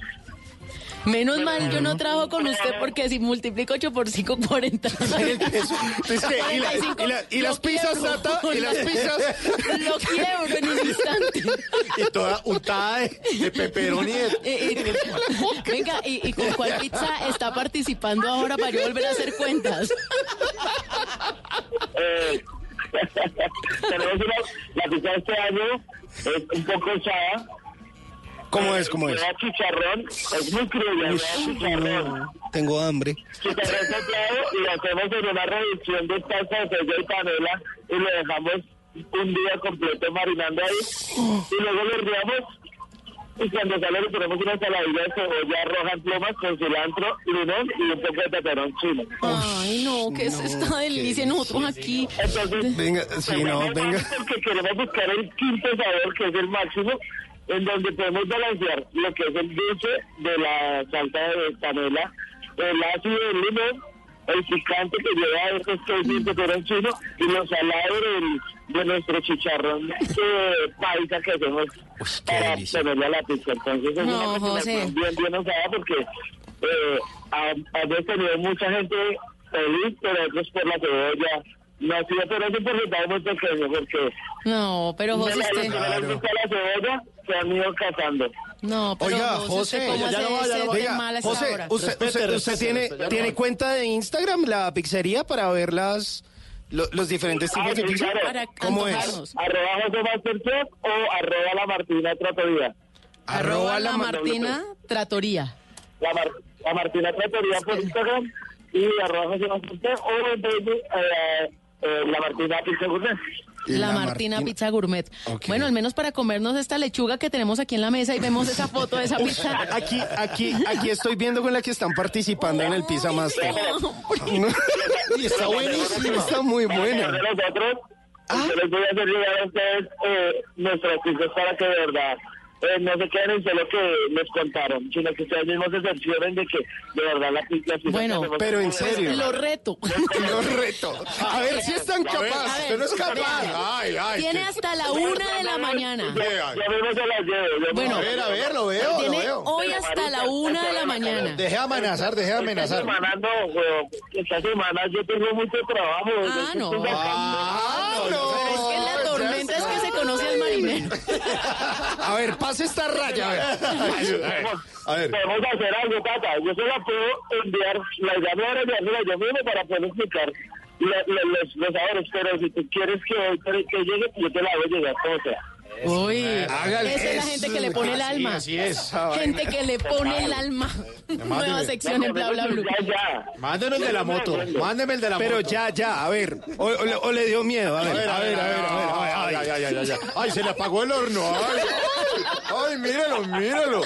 Menos mal, yo no trabajo con usted porque si multiplico 8 por 5, 40. Es que, y, la- y la- y las pizzas, Tata, y las *laughs* pizzas. Lo quiebro en un instante. Y toda untada de, de pepperoni. de- Eh, eh, venga, ¿y, y con cuál pizza está participando ahora para yo volver a hacer cuentas? Eh, *laughs* tenemos una, la pizza de este año es un poco usada. ¿Cómo es? ¿Cómo es? Chicharrón, es muy cruda, chicharrón. Tengo hambre. Chicharrón soplado y lo hacemos en una reducción de salsa de cebolla y panela y lo dejamos un día completo marinando ahí y luego lo herviamos y cuando sale le ponemos una ensaladilla de cebolla roja en plumas con cilantro, limón y un poco de peperón chino. Ay, no, que es esta delicia. Nosotros aquí. Entonces, Venga, sí, no, venga. Porque queremos buscar el quinto sabor, que es el máximo, en donde podemos balancear lo que es el dulce de la salsa de panela, el ácido del limón, el picante que lleva estos tres peperón chino y los salados del- de nuestro chicharrón eh, paisa que hacemos para ponerle a la pizza. Entonces es No, una José. bien, bien usada porque eh, ha- tenido mucha gente feliz, pero otros por la cebolla. No ha sido, pero es un porcentaje muy pequeño porque No, pero José, de usted. que gusta la cebolla se han ido cazando. No, pero Oiga, José, José, ¿usted ¿cómo ya no va, ya no Oiga, mal a José, hora? usted, Respete, usted- usted respete, tiene, no cuenta de Instagram, la pizzería, para ver las, Lo- los diferentes tipos de Ah, sí, pizza. claro. ¿Cómo es? Arroba José Masterchef o arroba la Martina Tratoría. Arroba la Martina Tratoría. La, Mar- la Martina Tratoría por Instagram y arroba José Masterchef o en Facebook eh, eh, la Martina Pizza Gourmet. La, Martina Pizza Gourmet. Bueno, al menos para comernos esta lechuga que tenemos aquí en la mesa y vemos esa foto de esa pizza. Aquí, aquí, aquí estoy viendo con la que están participando en el Pizza Master. Y está buenísima. Está muy buena. De nosotros, yo les voy a hacer llegar a ustedes eh, nuestras pizzas para que de verdad eh, no se queden en solo que les contaron, sino que ustedes mismos se cercioren de que de verdad la sí Bueno, pero en serio. Lo reto. Lo reto. *laughs* A ver si están capaces. Usted no es capaz. vea. Ay, ay. Tiene hasta la una de la mañana. Yo mismo se las llevo. yo Bueno, a ver, a ver, lo veo, lo hoy hasta la una de la mañana. Deje de amenazar, deje de Esta amenazar. semana no. Esta semana yo tengo mucho trabajo. Ah, no. Ah, no. Es que en la tormenta es que se conoce al marinero. *laughs* A ver, pase esta raya. A ver. A ver. Podemos hacer algo, Tata. Yo se la puedo enviar, la llamo ahora enviársela yo mismo para poder explicar lo- lo- los, los sabores. Pero si tú quieres que, que llegue, yo te la voy a llegar como sea. Uy, Hágale esa es la gente que le pone el alma. así es. Gente que le pone el alma. Nueva sección en bla bla bla. Ya, ya. Mándeme el de la moto. Mándeme el de la moto. Pero ya, ya, a ver. O, o le, o le dio miedo, a ver. a ver, a ver, a ver. Ay, ay, ay, se le apagó el horno. Ay, ay, míralo, míralo.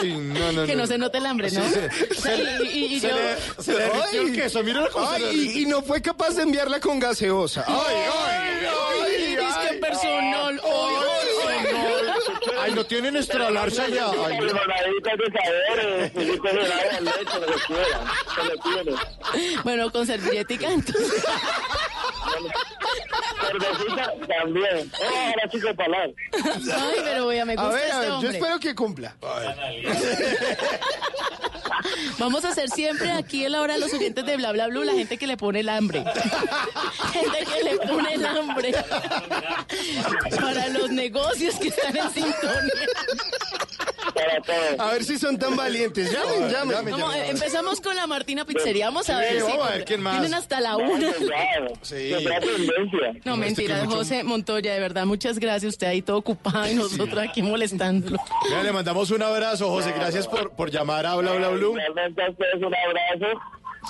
Ay, no, no, Que no se note el hambre, ¿no? Sí, se- O sea, y, y- y se yo- le, se le el queso. Míralo cómo Ay, y, y no fue capaz de enviarla con gaseosa. Ay, ay, lo que quieran. Se lo tiene. Bueno, con servilletica, entonces. Cervecita también. Oh, ahora sí que palar. Ay, pero me A gusta ver, a este ver, yo espero que cumpla. *laughs* Vamos a hacer siempre aquí en la hora de los oyentes de bla bla bla la gente que le pone el hambre. gente que le pone el hambre. *laughs* Para los negocios que están en sintonía. A ver si son tan valientes. Llamen, llamen. Vamos, eh, empezamos con la Martina Pizzería. Vamos a Sí, ver si vamos a ver quién más. tienen hasta la una. Sí. No, mentira, Este mucho- José Montoya, de verdad, muchas gracias. Usted ahí todo ocupado y nosotros aquí molestándolo. Mira, le mandamos un abrazo, José. Gracias por, por llamar a Bla Bla Blue. Realmente a ustedes un abrazo.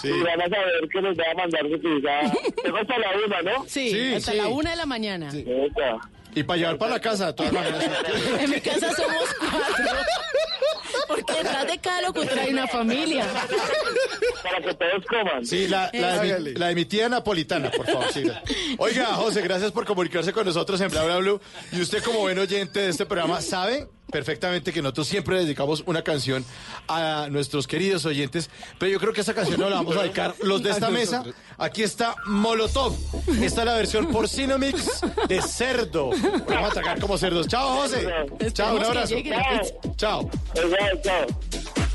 Sí. Y van a saber que les voy a mandar su. Tengo hasta la una, ¿no? Sí, Sí, hasta sí. la una de la mañana. Esa. Y para llevar para la casa, de todas maneras. *laughs* En mi casa somos cuatro. Porque detrás de cada locutor hay una familia. Para que todos coman. Sí, la, la, de, mi, Hágale. la de mi tía napolitana, por favor. sí. Oiga, José, gracias por comunicarse con nosotros en Bla Bla Blue. Y usted, como buen oyente de este programa, sabe perfectamente que nosotros siempre dedicamos una canción a nuestros queridos oyentes. Pero yo creo que esa canción no la vamos a dedicar los de esta mesa. Aquí está Molotov. Esta es la versión porcinomix de cerdo. Vamos a atacar como cerdos. Chao, José. Chao, un abrazo. Chao. Chao.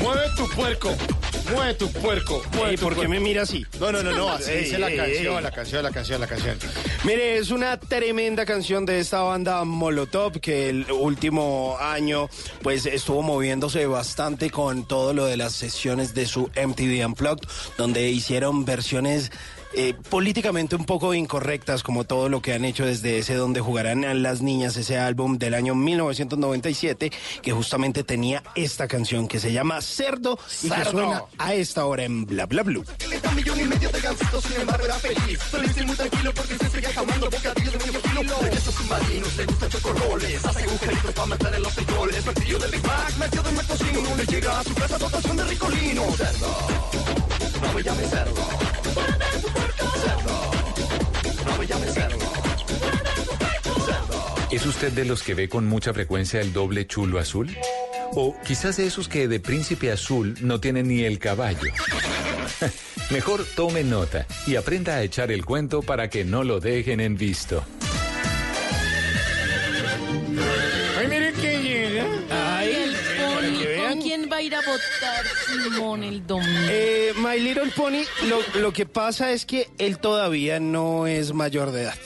Mueve tu puerco. Mueve tu puerco. Mueve ¿Y tu por qué me mira así? No, no, no, no. *laughs* Así Ey, dice la ey, canción, ey. la canción, la canción, la canción. Mire, es una tremenda canción de esta banda Molotov que el último año pues estuvo moviéndose bastante con todo lo de las sesiones de su MTV Unplugged, donde hicieron versiones eh, políticamente un poco incorrectas como todo lo que han hecho desde ese donde jugarán a las niñas, ese álbum del año 1997 que justamente tenía esta canción que se llama Cerdo, y que suena a esta hora en Bla Bla Blue. Cerdo, ¿Es usted de los que ve con mucha frecuencia el doble chulo azul? O quizás de esos que de príncipe azul no tienen ni el caballo. *laughs* Mejor tome nota y aprenda a echar el cuento para que no lo dejen en visto. Ir a votar Simón el domingo? Eh, My Little Pony, lo que pasa es que él todavía no es mayor de edad.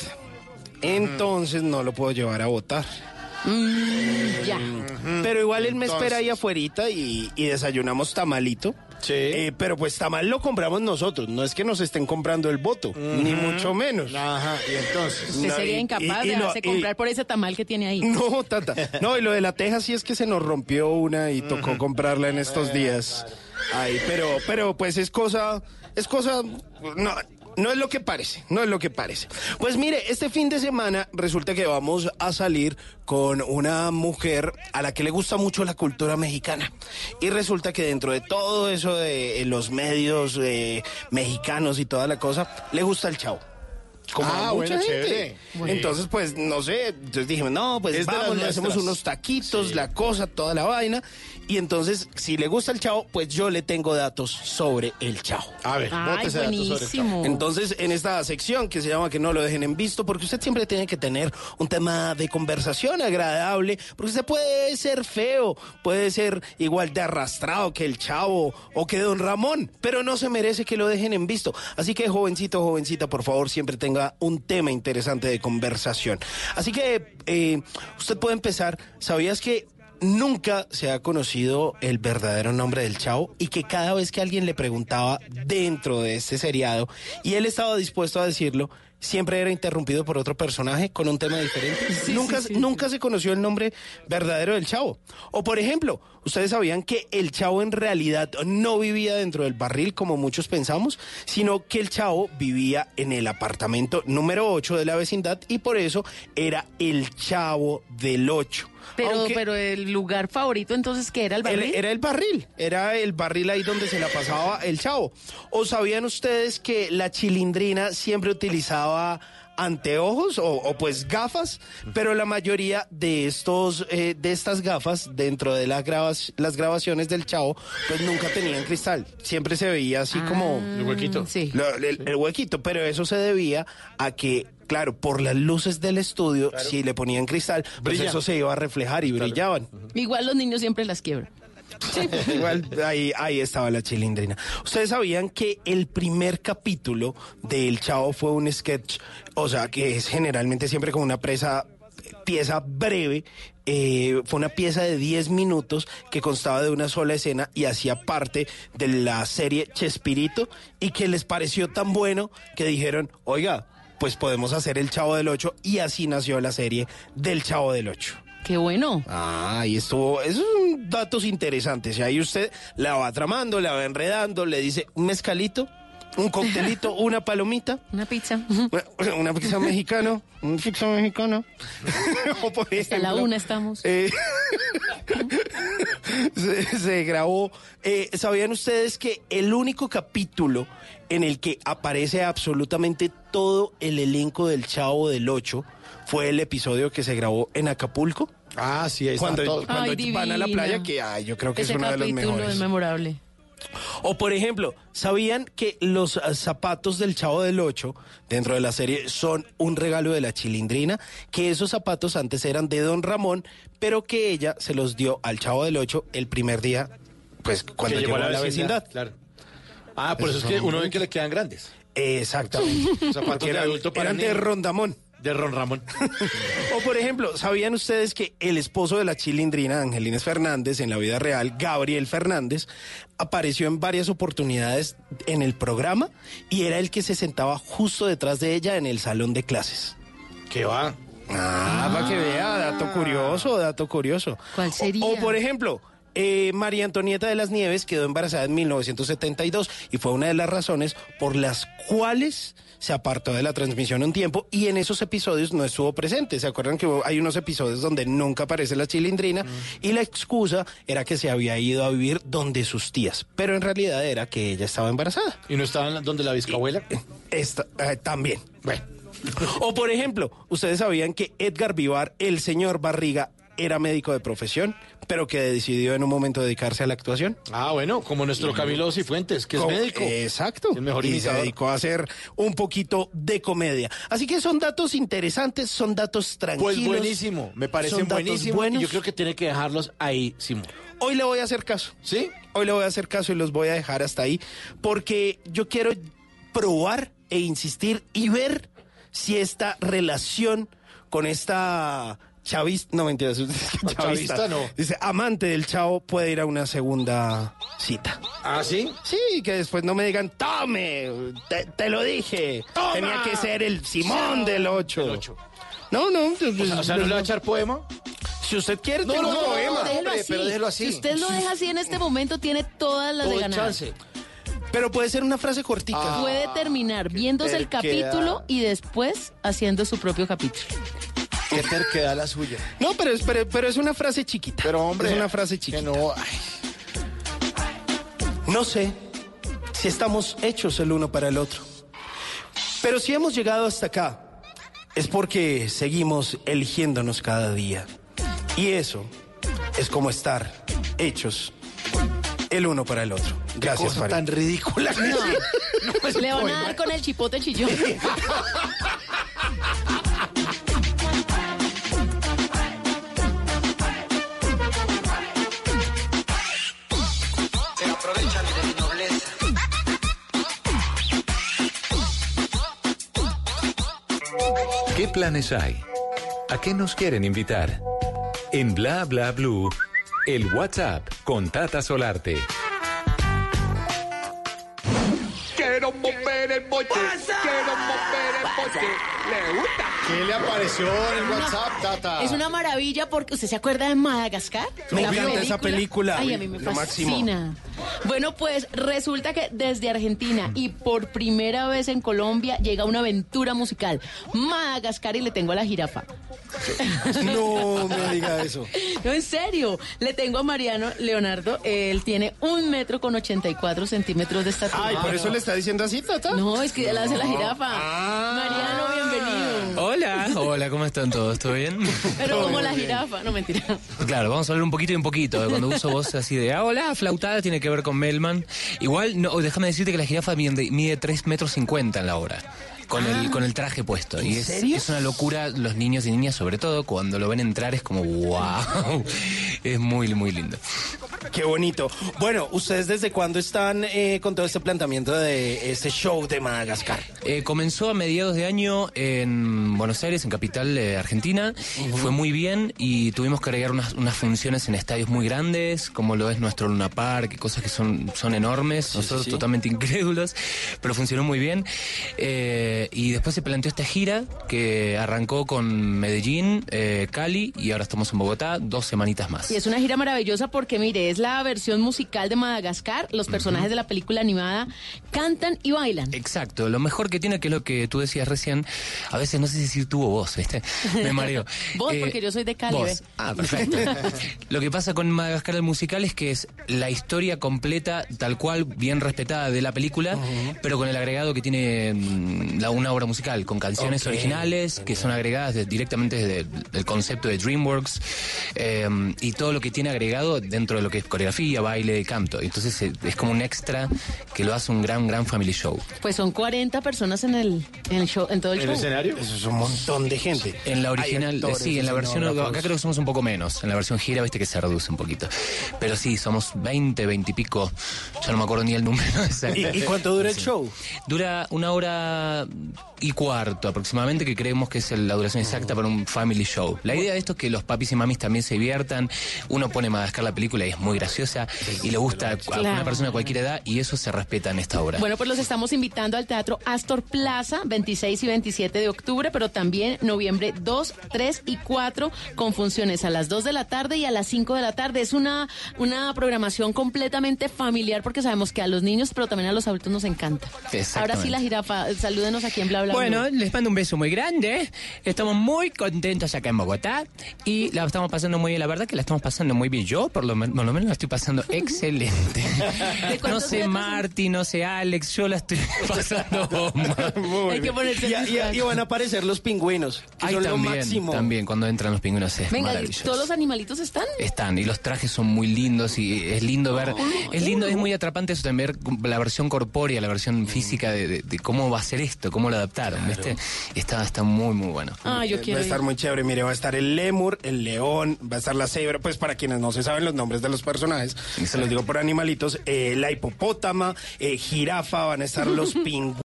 Entonces no lo puedo llevar a votar. Mm, ya. Pero igual él me Entonces- espera ahí afuera y, y desayunamos tamalito. Sí. Eh, pero pues tamal lo compramos nosotros, no es que nos estén comprando el voto, ni mucho menos. Ajá, y entonces. Usted No, sería y- incapaz y- y de no, y- comprar por ese tamal que tiene ahí. *laughs* No, tata. No, y lo de la teja sí es que se nos rompió una y tocó comprarla en estos días. Ay, pero, pero pues es cosa, es cosa, no, no es lo que parece, no es lo que parece. Pues mire, este fin de semana resulta que vamos a salir con una mujer a la que le gusta mucho la cultura mexicana. Y resulta que dentro de todo eso de eh, los medios eh, mexicanos y toda la cosa, le gusta el chavo. Como Ah, mucha bueno, gente. chévere. Bueno. Entonces, pues, no sé, entonces dijimos, no, pues Es vamos, le hacemos unos taquitos, la cosa, toda la vaina. Y entonces, si le gusta el chavo, pues yo le tengo datos sobre el chavo. A ver, Ay, bótese datos sobre el buenísimo. Entonces, en esta sección que se llama Que no lo dejen en visto, porque usted siempre tiene que tener un tema de conversación agradable, porque usted puede ser feo, puede ser igual de arrastrado que el chavo o que don Ramón, pero no se merece que lo dejen en visto. Así que, jovencito, jovencita, por favor, siempre tenga un tema interesante de conversación. Así que, eh, usted puede empezar. ¿Sabías que nunca se ha conocido el verdadero nombre del chavo y que cada vez que alguien le preguntaba dentro de este seriado y él estaba dispuesto a decirlo, siempre era interrumpido por otro personaje con un tema diferente. *laughs* nunca, nunca se conoció el nombre verdadero del chavo. O por ejemplo, ustedes sabían que el chavo en realidad no vivía dentro del barril como muchos pensamos, sino que el chavo vivía en el apartamento número 8 de la vecindad y por eso era el chavo del 8. Pero, Aunque- pero el lugar favorito entonces que era el barril. el- era el barril, era el barril ahí donde se la pasaba el chavo. ¿O sabían ustedes que la chilindrina siempre utilizaba anteojos o, o pues gafas? Pero la mayoría de estos, eh, de estas gafas dentro de las, grabas, las grabaciones del chavo, pues nunca tenían cristal. Siempre se veía así como El huequito. Sí. lo- el, el huequito, pero eso se debía a que, claro, por las luces del estudio, si le ponían cristal, pues Brilla. eso se iba a reflejar y brillaban. Igual los niños siempre las quiebran. *laughs* Igual ahí, ahí estaba la chilindrina. ¿Ustedes sabían que el primer capítulo del Chavo fue un sketch? O sea, que es generalmente siempre como una presa, pieza breve. eh, fue una pieza de 10 minutos que constaba de una sola escena y hacía parte de la serie Chespirito y que les pareció tan bueno que dijeron, oiga, pues podemos hacer el Chavo del 8 y así nació la serie del Chavo del 8. Qué bueno. Ah, ahí estuvo. Esos son datos interesantes. Y ahí usted la va tramando, la va enredando, le dice un mezcalito, un coctelito, *laughs* una palomita, Una pizza. una, una pizza mexicano, un pizza mexicano. *laughs* o por Hasta la una estamos. eh, *laughs* se, se grabó. eh, ¿Sabían ustedes que el único capítulo en el que aparece absolutamente todo el elenco del Chavo del 8 fue el episodio que se grabó en Acapulco? Ah, sí, ahí está cuando, todo. cuando Ay, van a la playa, que ay, yo creo que Ese es uno de los mejores. es memorable. O por ejemplo, ¿sabían que los ah, zapatos del Chavo del Ocho dentro de la serie son un regalo de la chilindrina? Que esos zapatos antes eran de Don Ramón, pero que ella se los dio al Chavo del Ocho el primer día pues cuando llegó, a la vecindad. Claro. Ah, por eso es que uno ve que le quedan grandes. Exactamente. *laughs* Zapatos Porque de adulto para eran de. Rondamón. De Ron Ramón. O por ejemplo, ¿sabían ustedes que el esposo de la chilindrina, Angelines Fernández, en la vida real, Gabriel Fernández, apareció en varias oportunidades en el programa y era el que se sentaba justo detrás de ella en el salón de clases? ¿Qué va? Ah, para que vea, dato curioso, dato curioso. ¿Cuál sería? O, por ejemplo, eh, María Antonieta de las Nieves quedó embarazada en 1972 y fue una de las razones por las cuales se apartó de la transmisión un tiempo y en esos episodios no estuvo presente. ¿Se acuerdan que hay unos episodios donde nunca aparece la chilindrina y la excusa era que se había ido a vivir donde sus tías, pero en realidad era que ella estaba embarazada. ¿Y no estaba donde la bisabuela? Esta, eh, también. Bueno. O por ejemplo, ustedes sabían que Edgar Vivar, el señor Barriga, era médico de profesión, pero que decidió en un momento dedicarse a la actuación. Ah, bueno, como nuestro Camilo Cifuentes, que es médico. Exacto. El mejor y se dedicó a hacer un poquito de comedia. Así que son datos interesantes, son datos tranquilos. Pues buenísimo, me parecen buenísimos. yo creo que tiene que dejarlos ahí, Simón. Hoy le voy a hacer caso. ¿Sí? Hoy le voy a hacer caso y los voy a dejar hasta ahí porque yo quiero probar e insistir y ver si esta relación con esta chavista, no mentira, es *laughs* chavista, chavista no. dice amante del chavo puede ir a una segunda cita. ¿Ah, sí? Sí, que después no me digan, tome, te, te lo dije, Toma. tenía que ser el Simón del 8. Del ocho. No, no, O sea, o sea, ¿no le va a echar poema? si usted quiere, No, tengo no, un no, poema. no, déjelo hombre, así. pero déjelo así. Si usted lo deja así en este momento, tiene todas las de Todo ganar. chance. Pero puede ser una frase cortica. Puede terminar viéndose el capítulo y después haciendo su propio capítulo. Qué terquedad la suya. No, pero es, pero, pero es una frase chiquita. Pero, hombre, Es una frase chiquita. Que no, ay, No sé si estamos hechos el uno para el otro. Pero si hemos llegado hasta acá, es porque seguimos eligiéndonos cada día. Y eso es como estar hechos el uno para el otro. Gracias, cosa Farid. tan ridícula. *laughs* No, le van a dar con el chipote chillón. *laughs* ¿Qué planes hay? ¿A qué nos quieren invitar? En Bla Bla Blue, el WhatsApp con Tata Solarte. Quiero mover el boche. Quiero mover el boche. Le gusta. ¿Qué le apareció en el WhatsApp, Tata? Es una maravilla porque usted se acuerda de Madagascar. Me La encanta esa película. Ay, a mí me Lo máximo. fascina. Bueno, pues resulta que desde Argentina y por primera vez en Colombia llega una aventura musical. Madagascar y le tengo a la jirafa. No me diga eso. No, en serio. Le tengo a Mariano Leonardo. Él tiene un metro con 84 centímetros de estatura. Ay, por eso le está diciendo así, Tata. No, es que él hace la jirafa. Ah. Mariano, bienvenido. Hola, hola, ¿cómo están todos? ¿Todo bien? Pero como la jirafa, no mentira. Claro, vamos a hablar un poquito y un poquito. Cuando uso voz así de, ah, hola, flautada, tiene que ver con Melman. Igual, no, déjame decirte que la jirafa mide, mide 3 metros 50 en la hora. Con, el, con el traje puesto. Y es, serio? es una locura, los niños y niñas sobre todo, cuando lo ven entrar es como, wow. *laughs* Es muy, muy lindo. Qué bonito. Bueno, ¿ustedes desde cuándo están eh, con todo este planteamiento de este show de Madagascar? Eh, comenzó a mediados de año en Buenos Aires, en capital de Argentina. Fue muy bien y tuvimos que agregar unas, unas funciones en estadios muy grandes, como lo es nuestro Luna Park, y cosas que son, son enormes, nosotros sí. totalmente *laughs* incrédulos, pero funcionó muy bien. Eh, y después se planteó esta gira que arrancó con Medellín, eh, Cali y ahora estamos en Bogotá, dos semanitas más. Y es una gira maravillosa porque, mire, es la versión musical de Madagascar. Los personajes de la película animada cantan y bailan. Exacto, lo mejor que tiene, que es lo que tú decías recién, a veces no sé si decir tuvo voz, ¿viste? Me mareo. *laughs* Vos, Eh, porque yo soy de Cali, vos. ¿ves? Ah, perfecto. *laughs* lo que pasa con Madagascar el musical es que es la historia completa, tal cual, bien respetada de la película, pero con el agregado que tiene mm, la, una obra musical, con canciones originales que son agregadas de- directamente desde el concepto de DreamWorks eh, y todo lo que tiene agregado dentro de lo que coreografía, baile, canto. Entonces eh, es como un extra que lo hace un gran, gran family show. Pues son 40 personas en el, en el show, en todo el show. Eso es un montón de gente. En la original, actores, sí, en la versión, acá creo que somos un poco menos. En la versión gira, viste que se reduce un poquito. Pero sí, somos 20, 20 y pico. Ya no me acuerdo ni el número *laughs* exacto. ¿Y, y cuánto dura el show? Dura una hora y cuarto aproximadamente, que creemos que es la duración exacta para un family show. La idea de esto es que los papis y mamis también se diviertan. Uno pone Madagascar la película y es muy graciosa y le gusta a Claro. una persona de cualquier edad y eso se respeta en esta obra. Bueno, pues los estamos invitando al Teatro Astor Plaza, 26 y 27 de octubre, pero también noviembre 2, 3 y 4, con funciones a las 2 de la tarde y a las 5 de la tarde. Es una, una programación completamente familiar porque sabemos que a los niños, pero también a los adultos nos encanta. Ahora sí, la jirafa, salúdenos aquí en Bla Bla Bueno, Blue. les mando un beso muy grande. Estamos muy contentos acá en Bogotá y la estamos pasando muy bien. La verdad que la estamos pasando muy bien. Yo, por lo, por lo menos, la estoy pasando *laughs* excelente. No sé Marty, no sé Alex, yo la estoy *laughs* pasando bomba. Muy bien. y, y- y van a aparecer los pingüinos, que Ay, son lo también, máximo. también cuando entran los pingüinos es Venga, ¿y maravilloso. ¿todos los animalitos están? Están, y los trajes son muy lindos y es lindo ver, es lindo, es muy atrapante eso también ver la versión corpórea, la versión física de, de- de cómo va a ser esto, cómo lo adaptaron, ¿viste? Está, está muy, muy bueno. Ah, yo quiero Va a estar muy chévere. Mire, va a estar el lemur, el león, va a estar la cebra. Pues para quienes no se saben los nombres de los personajes, se los digo por animalitos. eh, la hipopótama, eh, jirafa, van a estar los pingüinos. *laughs*